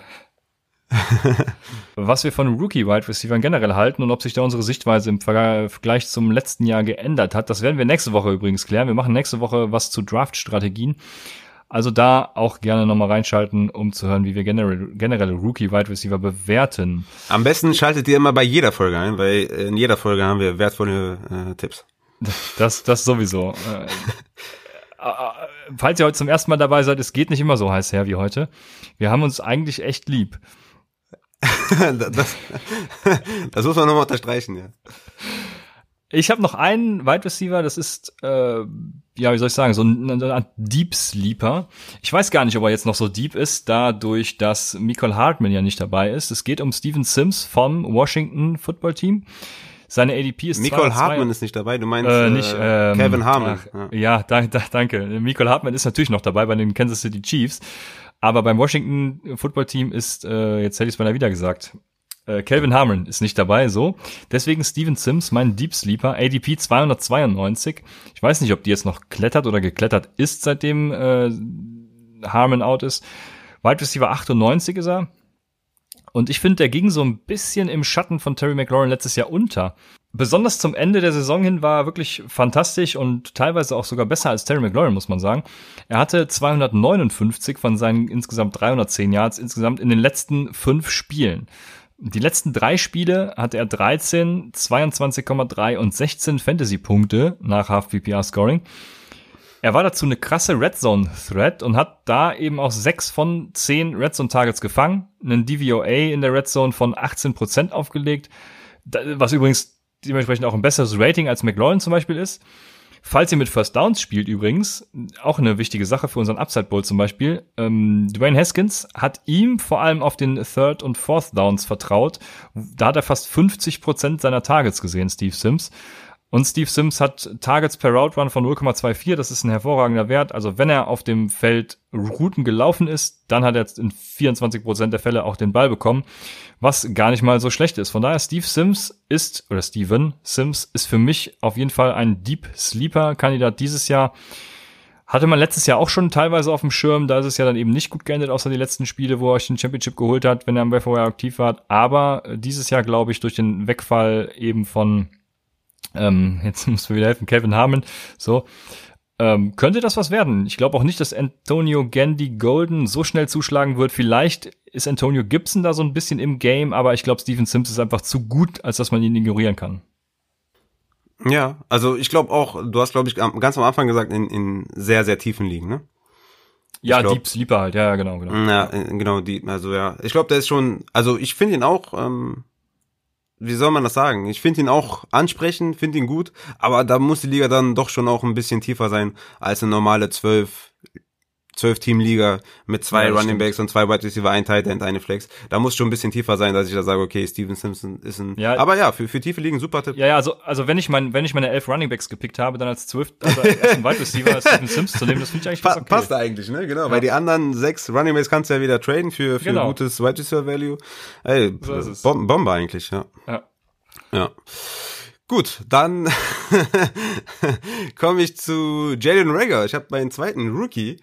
Was wir von Rookie Wide Receivers generell halten und ob sich da unsere Sichtweise im Vergleich zum letzten Jahr geändert hat, das werden wir nächste Woche übrigens klären. Wir machen nächste Woche was zu Draft-Strategien. Also da auch gerne nochmal reinschalten, um zu hören, wie wir generell, generelle Rookie-Wide Receiver bewerten. Am besten schaltet ihr immer bei jeder Folge ein, weil in jeder Folge haben wir wertvolle äh, Tipps. Das, das sowieso. Äh, äh, falls ihr heute zum ersten Mal dabei seid, es geht nicht immer so heiß her wie heute. Wir haben uns eigentlich echt lieb. das, das muss man nochmal unterstreichen, ja. Ich habe noch einen Wide Receiver, das ist, äh, ja, wie soll ich sagen, so ein, ein Deep Sleeper. Ich weiß gar nicht, ob er jetzt noch so deep ist, dadurch, dass Michael Hartman ja nicht dabei ist. Es geht um Steven Sims vom Washington Football Team. Seine ADP ist Nicole Hartman ist nicht dabei, du meinst äh, nicht, äh, Kevin Hartman. Ach, ja, da, da, danke. Nicole Hartman ist natürlich noch dabei bei den Kansas City Chiefs. Aber beim Washington Football Team ist, äh, jetzt hätte ich es mal wieder gesagt, äh, Calvin Harmon ist nicht dabei, so. Deswegen Steven Sims, mein Deep Sleeper, ADP 292. Ich weiß nicht, ob die jetzt noch klettert oder geklettert ist, seitdem äh, Harmon out ist. Wide Receiver 98 ist er. Und ich finde, der ging so ein bisschen im Schatten von Terry McLaurin letztes Jahr unter. Besonders zum Ende der Saison hin war er wirklich fantastisch und teilweise auch sogar besser als Terry McLaurin, muss man sagen. Er hatte 259 von seinen insgesamt 310 Yards insgesamt in den letzten fünf Spielen. Die letzten drei Spiele hat er 13, 22,3 und 16 Fantasy-Punkte nach Half-PPR-Scoring. Er war dazu eine krasse Red Zone Threat und hat da eben auch sechs von zehn Red Zone Targets gefangen, einen DVOA in der Red Zone von 18% aufgelegt, was übrigens dementsprechend auch ein besseres Rating als McLaurin zum Beispiel ist. Falls ihr mit First Downs spielt übrigens, auch eine wichtige Sache für unseren Upside Bowl zum Beispiel, ähm, Dwayne Haskins hat ihm vor allem auf den Third und Fourth Downs vertraut. Da hat er fast 50 Prozent seiner Targets gesehen, Steve Sims. Und Steve Sims hat Targets per Route Run von 0,24. Das ist ein hervorragender Wert. Also wenn er auf dem Feld Routen gelaufen ist, dann hat er in 24 Prozent der Fälle auch den Ball bekommen, was gar nicht mal so schlecht ist. Von daher Steve Sims ist, oder Steven Sims ist für mich auf jeden Fall ein Deep Sleeper Kandidat dieses Jahr. Hatte man letztes Jahr auch schon teilweise auf dem Schirm, da ist es ja dann eben nicht gut geendet, außer die letzten Spiele, wo er euch den Championship geholt hat, wenn er im Waiver aktiv war. Aber dieses Jahr, glaube ich, durch den Wegfall eben von, ähm, jetzt muss mir wieder helfen, Kevin Harmon, so, ähm, könnte das was werden. Ich glaube auch nicht, dass Antonio Gandy Golden so schnell zuschlagen wird. Vielleicht ist Antonio Gibson da so ein bisschen im Game, aber ich glaube, Steven Sims ist einfach zu gut, als dass man ihn ignorieren kann. Ja, also ich glaube auch, du hast, glaube ich, ganz am Anfang gesagt, in, in sehr, sehr tiefen Ligen, ne? Ja, glaub, Deep Sleeper halt, ja, genau, genau. Ja, genau, die, also ja. Ich glaube, der ist schon, also ich finde ihn auch, ähm, wie soll man das sagen? Ich finde ihn auch ansprechend, finde ihn gut, aber da muss die Liga dann doch schon auch ein bisschen tiefer sein als eine normale 12 zwölf Team Liga mit zwei ja, Running Backs und zwei Wide Receiver, ein Tight End, eine Flex. Da muss schon ein bisschen tiefer sein, dass ich da sage, okay, Steven Simpson ist ein. Ja, aber ja, für, für tiefe Ligen super Tipp. Ja, ja, also, also wenn ich mein, wenn ich meine elf Running Backs gepickt habe, dann als zwölf, also als Wide Receiver Steven Simpson zu nehmen, das finde ich eigentlich pa okay. Passt eigentlich, ne? Genau. Ja. Weil die anderen sechs Running Backs kannst du ja wieder traden für, für genau. gutes Wide Receiver Value. Ey, so Bom Bombe eigentlich, ja. Ja. Ja. Gut, dann komme ich zu Jalen Rager. Ich habe meinen zweiten Rookie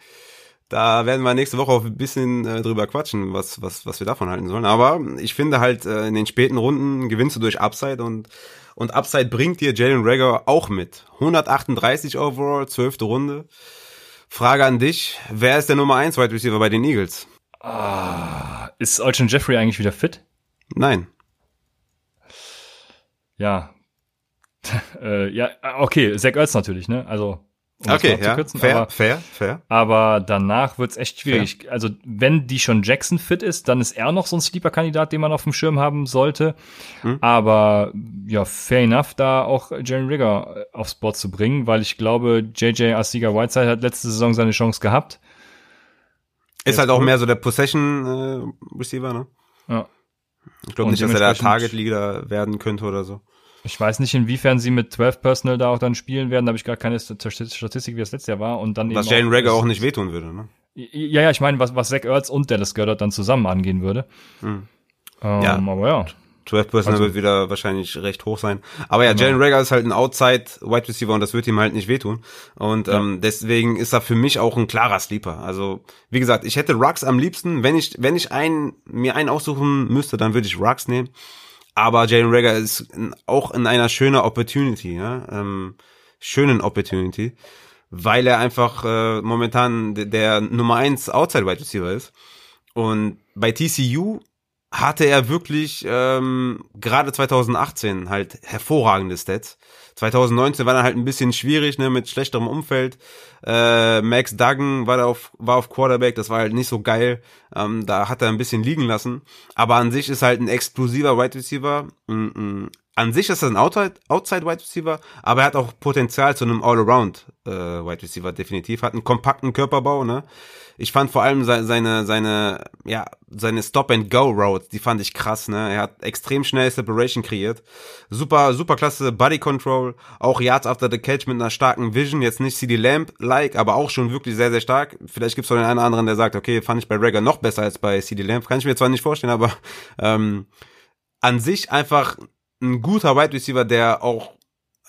da werden wir nächste Woche auch ein bisschen äh, drüber quatschen, was, was, was wir davon halten sollen. Aber ich finde halt, äh, in den späten Runden gewinnst du durch Upside und, und Upside bringt dir Jalen Rager auch mit. 138 overall, zwölfte Runde. Frage an dich, wer ist der Nummer 1 Wide Receiver bei den Eagles? Ah, ist Olsen Jeffrey eigentlich wieder fit? Nein. Ja. äh, ja, okay, Zach Ertz natürlich, ne? Also um okay, ja, kürzen, fair, aber, fair, fair. Aber danach wird's echt schwierig. Fair. Also wenn die schon Jackson fit ist, dann ist er noch so ein Sleeper-Kandidat, den man auf dem Schirm haben sollte. Hm. Aber ja, fair enough, da auch Jerry Rigger äh, aufs Board zu bringen, weil ich glaube, JJ Asiga Whiteside hat letzte Saison seine Chance gehabt. Ist halt auch mehr so der Possession-Receiver, äh, ne? Ja. Ich glaube nicht, dass er der Target-Leader werden könnte oder so. Ich weiß nicht, inwiefern sie mit 12 Personal da auch dann spielen werden. Da habe ich gar keine Statistik, wie das letztes Jahr war. Und dann was Jane Rager auch nicht wehtun würde, ne? Ja, ja, ich meine, was, was Zach Ertz und Dallas Goddard dann zusammen angehen würde. Hm. Ähm, ja. Aber ja. 12 Personal also, wird wieder wahrscheinlich recht hoch sein. Aber ja, genau. Jalen Rager ist halt ein Outside Wide Receiver und das wird ihm halt nicht wehtun. Und ja. ähm, deswegen ist er für mich auch ein klarer Sleeper. Also, wie gesagt, ich hätte Rux am liebsten. Wenn ich, wenn ich einen, mir einen aussuchen müsste, dann würde ich Rux nehmen. Aber Jalen Rager ist auch in einer schönen Opportunity, ja, ähm, schönen Opportunity, weil er einfach äh, momentan der Nummer eins Outside Wide Receiver ist. Und bei TCU hatte er wirklich ähm, gerade 2018 halt hervorragende Stats. 2019 war dann halt ein bisschen schwierig, ne, mit schlechterem Umfeld. Äh, Max Duggan war auf, war auf Quarterback, das war halt nicht so geil. Ähm, da hat er ein bisschen liegen lassen. Aber an sich ist halt ein explosiver Wide Receiver. Mm -mm. An sich ist er ein Outside, Outside Wide Receiver, aber er hat auch Potenzial zu einem All-Around äh, Wide Receiver definitiv. Hat einen kompakten Körperbau, ne? Ich fand vor allem seine, seine, seine, ja, seine Stop-and-Go-Routes, die fand ich krass, ne? Er hat extrem schnell Separation kreiert. Super, super klasse Body Control. Auch Yards after the Catch mit einer starken Vision. Jetzt nicht CD Lamp-like, aber auch schon wirklich sehr, sehr stark. Vielleicht gibt's auch den einen oder anderen, der sagt, okay, fand ich bei Rager noch besser als bei CD Lamp. Kann ich mir zwar nicht vorstellen, aber ähm, an sich einfach ein guter Wide Receiver, der auch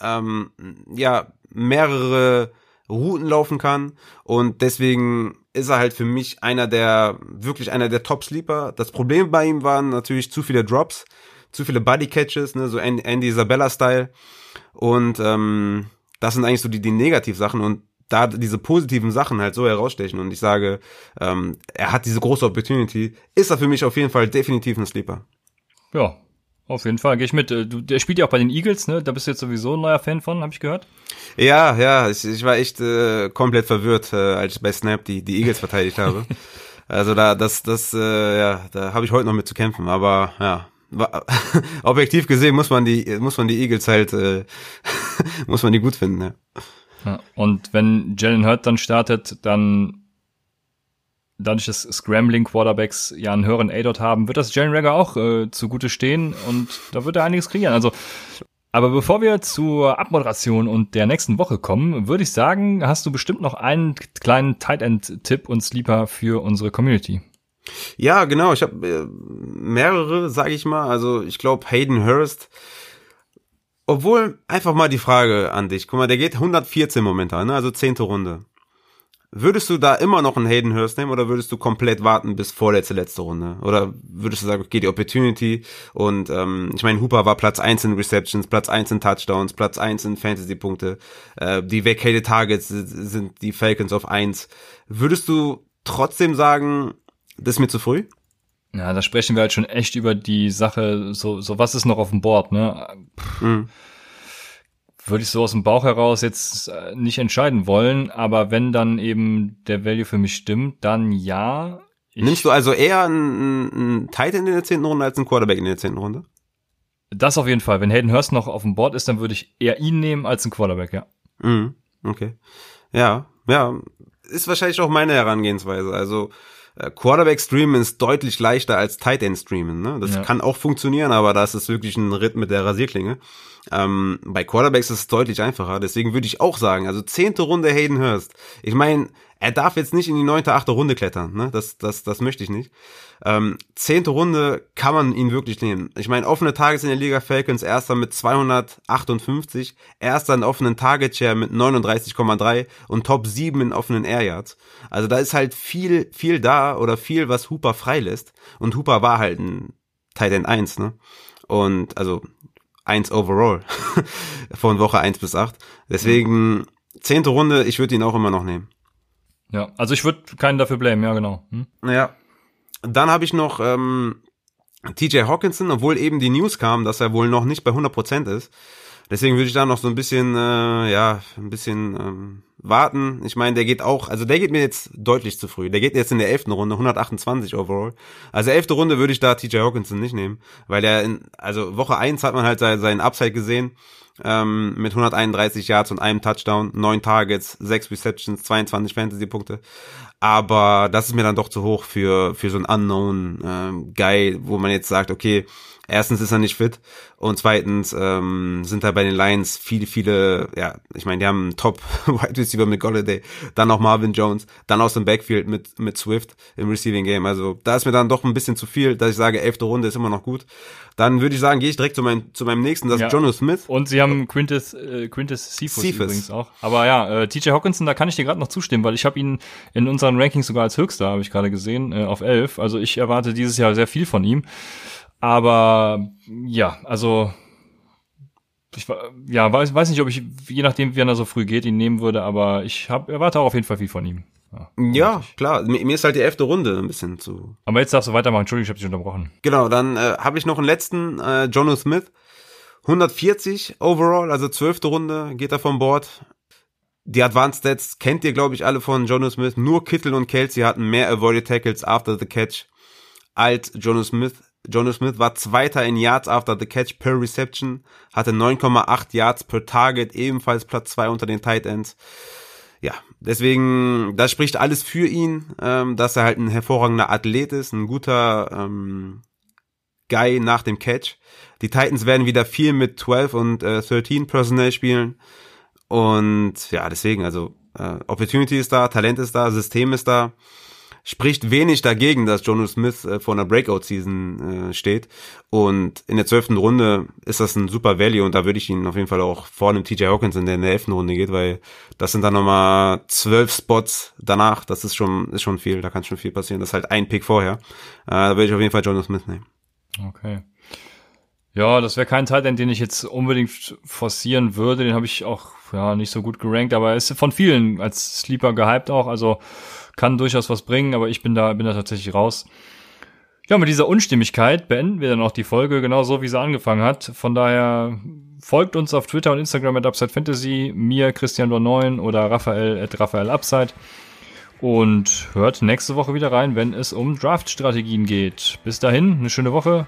ähm, ja mehrere Routen laufen kann und deswegen ist er halt für mich einer der, wirklich einer der Top-Sleeper. Das Problem bei ihm waren natürlich zu viele Drops, zu viele Body-Catches, ne, so Andy Isabella-Style. Und ähm, das sind eigentlich so die, die Negativsachen und da diese positiven Sachen halt so herausstechen und ich sage, ähm, er hat diese große Opportunity, ist er für mich auf jeden Fall definitiv ein Sleeper. Ja, auf jeden Fall, gehe ich mit. Äh, du, der spielt ja auch bei den Eagles, ne? Da bist du jetzt sowieso ein neuer Fan von, habe ich gehört. Ja, ja, ich, ich war echt äh, komplett verwirrt, äh, als ich bei Snap die, die Eagles verteidigt habe. Also da, das, das, äh, ja, da habe ich heute noch mit zu kämpfen. Aber ja, objektiv gesehen muss man die, muss man die Eagles halt, äh, muss man die gut finden. Ja. ja und wenn Jalen Hurt dann startet, dann dadurch, dass Scrambling Quarterbacks ja einen höheren A-Dot haben, wird das Jalen Rager auch äh, zugute stehen und da wird er einiges kreieren. Also aber bevor wir zur Abmoderation und der nächsten Woche kommen, würde ich sagen, hast du bestimmt noch einen kleinen Tight End Tipp und Sleeper für unsere Community. Ja, genau. Ich habe äh, mehrere, sage ich mal. Also ich glaube Hayden Hurst. Obwohl einfach mal die Frage an dich. Guck mal, der geht 114 momentan, ne? also zehnte Runde. Würdest du da immer noch einen Hayden Hurst nehmen oder würdest du komplett warten bis vorletzte letzte Runde? Oder würdest du sagen, okay, die Opportunity und ähm, ich meine, Hooper war Platz 1 in Receptions, Platz 1 in Touchdowns, Platz 1 in Fantasy-Punkte, äh, die Vacated Targets sind die Falcons auf 1. Würdest du trotzdem sagen, das ist mir zu früh? Ja, da sprechen wir halt schon echt über die Sache, so, so was ist noch auf dem Board, ne? Mhm würde ich so aus dem Bauch heraus jetzt äh, nicht entscheiden wollen, aber wenn dann eben der Value für mich stimmt, dann ja. Nimmst du also eher einen, einen Tight in der zehnten Runde als einen Quarterback in der zehnten Runde? Das auf jeden Fall. Wenn Hayden Hurst noch auf dem Board ist, dann würde ich eher ihn nehmen als einen Quarterback, ja. Mhm, okay. Ja, ja. Ist wahrscheinlich auch meine Herangehensweise. Also äh, Quarterback streamen ist deutlich leichter als Tight End streamen. Ne? Das ja. kann auch funktionieren, aber das ist wirklich ein Ritt mit der Rasierklinge. Ähm, bei Quarterbacks ist es deutlich einfacher. Deswegen würde ich auch sagen, also zehnte Runde Hayden Hurst. Ich meine, er darf jetzt nicht in die neunte, achte Runde klettern. Ne? Das, das, das möchte ich nicht. Ähm, zehnte Runde kann man ihn wirklich nehmen. Ich meine, offene Tages in der Liga Falcons, erster mit 258, erster in offenen Target Share mit 39,3 und Top 7 in offenen Air Yards. Also da ist halt viel, viel da oder viel, was Hooper freilässt. Und Hooper war halt ein Tight End 1, ne? Und also 1 overall von Woche 1 bis 8. Deswegen zehnte Runde, ich würde ihn auch immer noch nehmen. Ja, also ich würde keinen dafür blamen, ja genau. Hm? Ja. Dann habe ich noch ähm, TJ Hawkinson, obwohl eben die News kam, dass er wohl noch nicht bei 100% ist. Deswegen würde ich da noch so ein bisschen, äh, ja, ein bisschen ähm, warten. Ich meine, der geht auch, also der geht mir jetzt deutlich zu früh. Der geht jetzt in der elften Runde, 128 overall. Also elfte Runde würde ich da TJ Hawkinson nicht nehmen, weil der in, also Woche eins hat man halt seinen Upside gesehen ähm, mit 131 Yards und einem Touchdown, neun Targets, sechs Receptions, 22 Fantasy-Punkte. Aber das ist mir dann doch zu hoch für, für so einen unknown ähm, Guy, wo man jetzt sagt, okay, erstens ist er nicht fit und zweitens ähm, sind da bei den Lions viele, viele, ja, ich meine, die haben einen Top Wide Receiver mit Golladay, dann noch Marvin Jones, dann aus dem Backfield mit, mit Swift im Receiving Game. Also da ist mir dann doch ein bisschen zu viel, dass ich sage, elfte Runde ist immer noch gut. Dann würde ich sagen, gehe ich direkt zu meinem, zu meinem nächsten, das ja. ist Jono Smith. Und sie haben Quintus, äh, Quintus Cephas, Cephas übrigens auch. Aber ja, äh, TJ Hawkinson, da kann ich dir gerade noch zustimmen, weil ich habe ihn in unseren Rankings sogar als höchster, habe ich gerade gesehen, äh, auf elf. Also ich erwarte dieses Jahr sehr viel von ihm. Aber ja, also ich ja, weiß, weiß nicht, ob ich, je nachdem, wie er so früh geht, ihn nehmen würde, aber ich hab, erwarte auch auf jeden Fall viel von ihm. Ja, ja klar. Mir ist halt die elfte Runde ein bisschen zu. Aber jetzt darfst du weitermachen. Entschuldigung, ich habe dich unterbrochen. Genau, dann äh, habe ich noch einen letzten, äh, Jono Smith. 140 overall, also zwölfte Runde geht er vom Board. Die Advanced Stats kennt ihr, glaube ich, alle von Jono Smith. Nur Kittel und Kelsey hatten mehr Avoided Tackles after the catch als Jono Smith. Jono Smith war Zweiter in Yards after the catch per Reception, hatte 9,8 Yards per Target, ebenfalls Platz 2 unter den Tight Ends. Ja, deswegen, das spricht alles für ihn, ähm, dass er halt ein hervorragender Athlet ist, ein guter ähm, Guy nach dem Catch. Die Titans werden wieder viel mit 12 und äh, 13 Personnel spielen. Und ja, deswegen, also äh, Opportunity ist da, Talent ist da, System ist da spricht wenig dagegen, dass Jono Smith äh, vor einer Breakout-Season äh, steht. Und in der zwölften Runde ist das ein super Value und da würde ich ihn auf jeden Fall auch vor dem TJ Hawkinson, der in der elften Runde geht, weil das sind dann nochmal zwölf Spots danach. Das ist schon, ist schon viel, da kann schon viel passieren. Das ist halt ein Pick vorher. Äh, da würde ich auf jeden Fall Jono Smith nehmen. Okay. Ja, das wäre kein Teil, den ich jetzt unbedingt forcieren würde. Den habe ich auch ja nicht so gut gerankt, aber er ist von vielen als Sleeper gehypt auch. Also kann durchaus was bringen, aber ich bin da, bin da tatsächlich raus. Ja, mit dieser Unstimmigkeit beenden wir dann auch die Folge genauso, wie sie angefangen hat. Von daher folgt uns auf Twitter und Instagram at Upside Fantasy, mir Christian 9 oder Raphael at Raphael Upside. Und hört nächste Woche wieder rein, wenn es um Draft-Strategien geht. Bis dahin, eine schöne Woche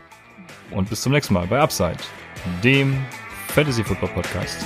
und bis zum nächsten Mal bei Upside, dem Fantasy Football Podcast.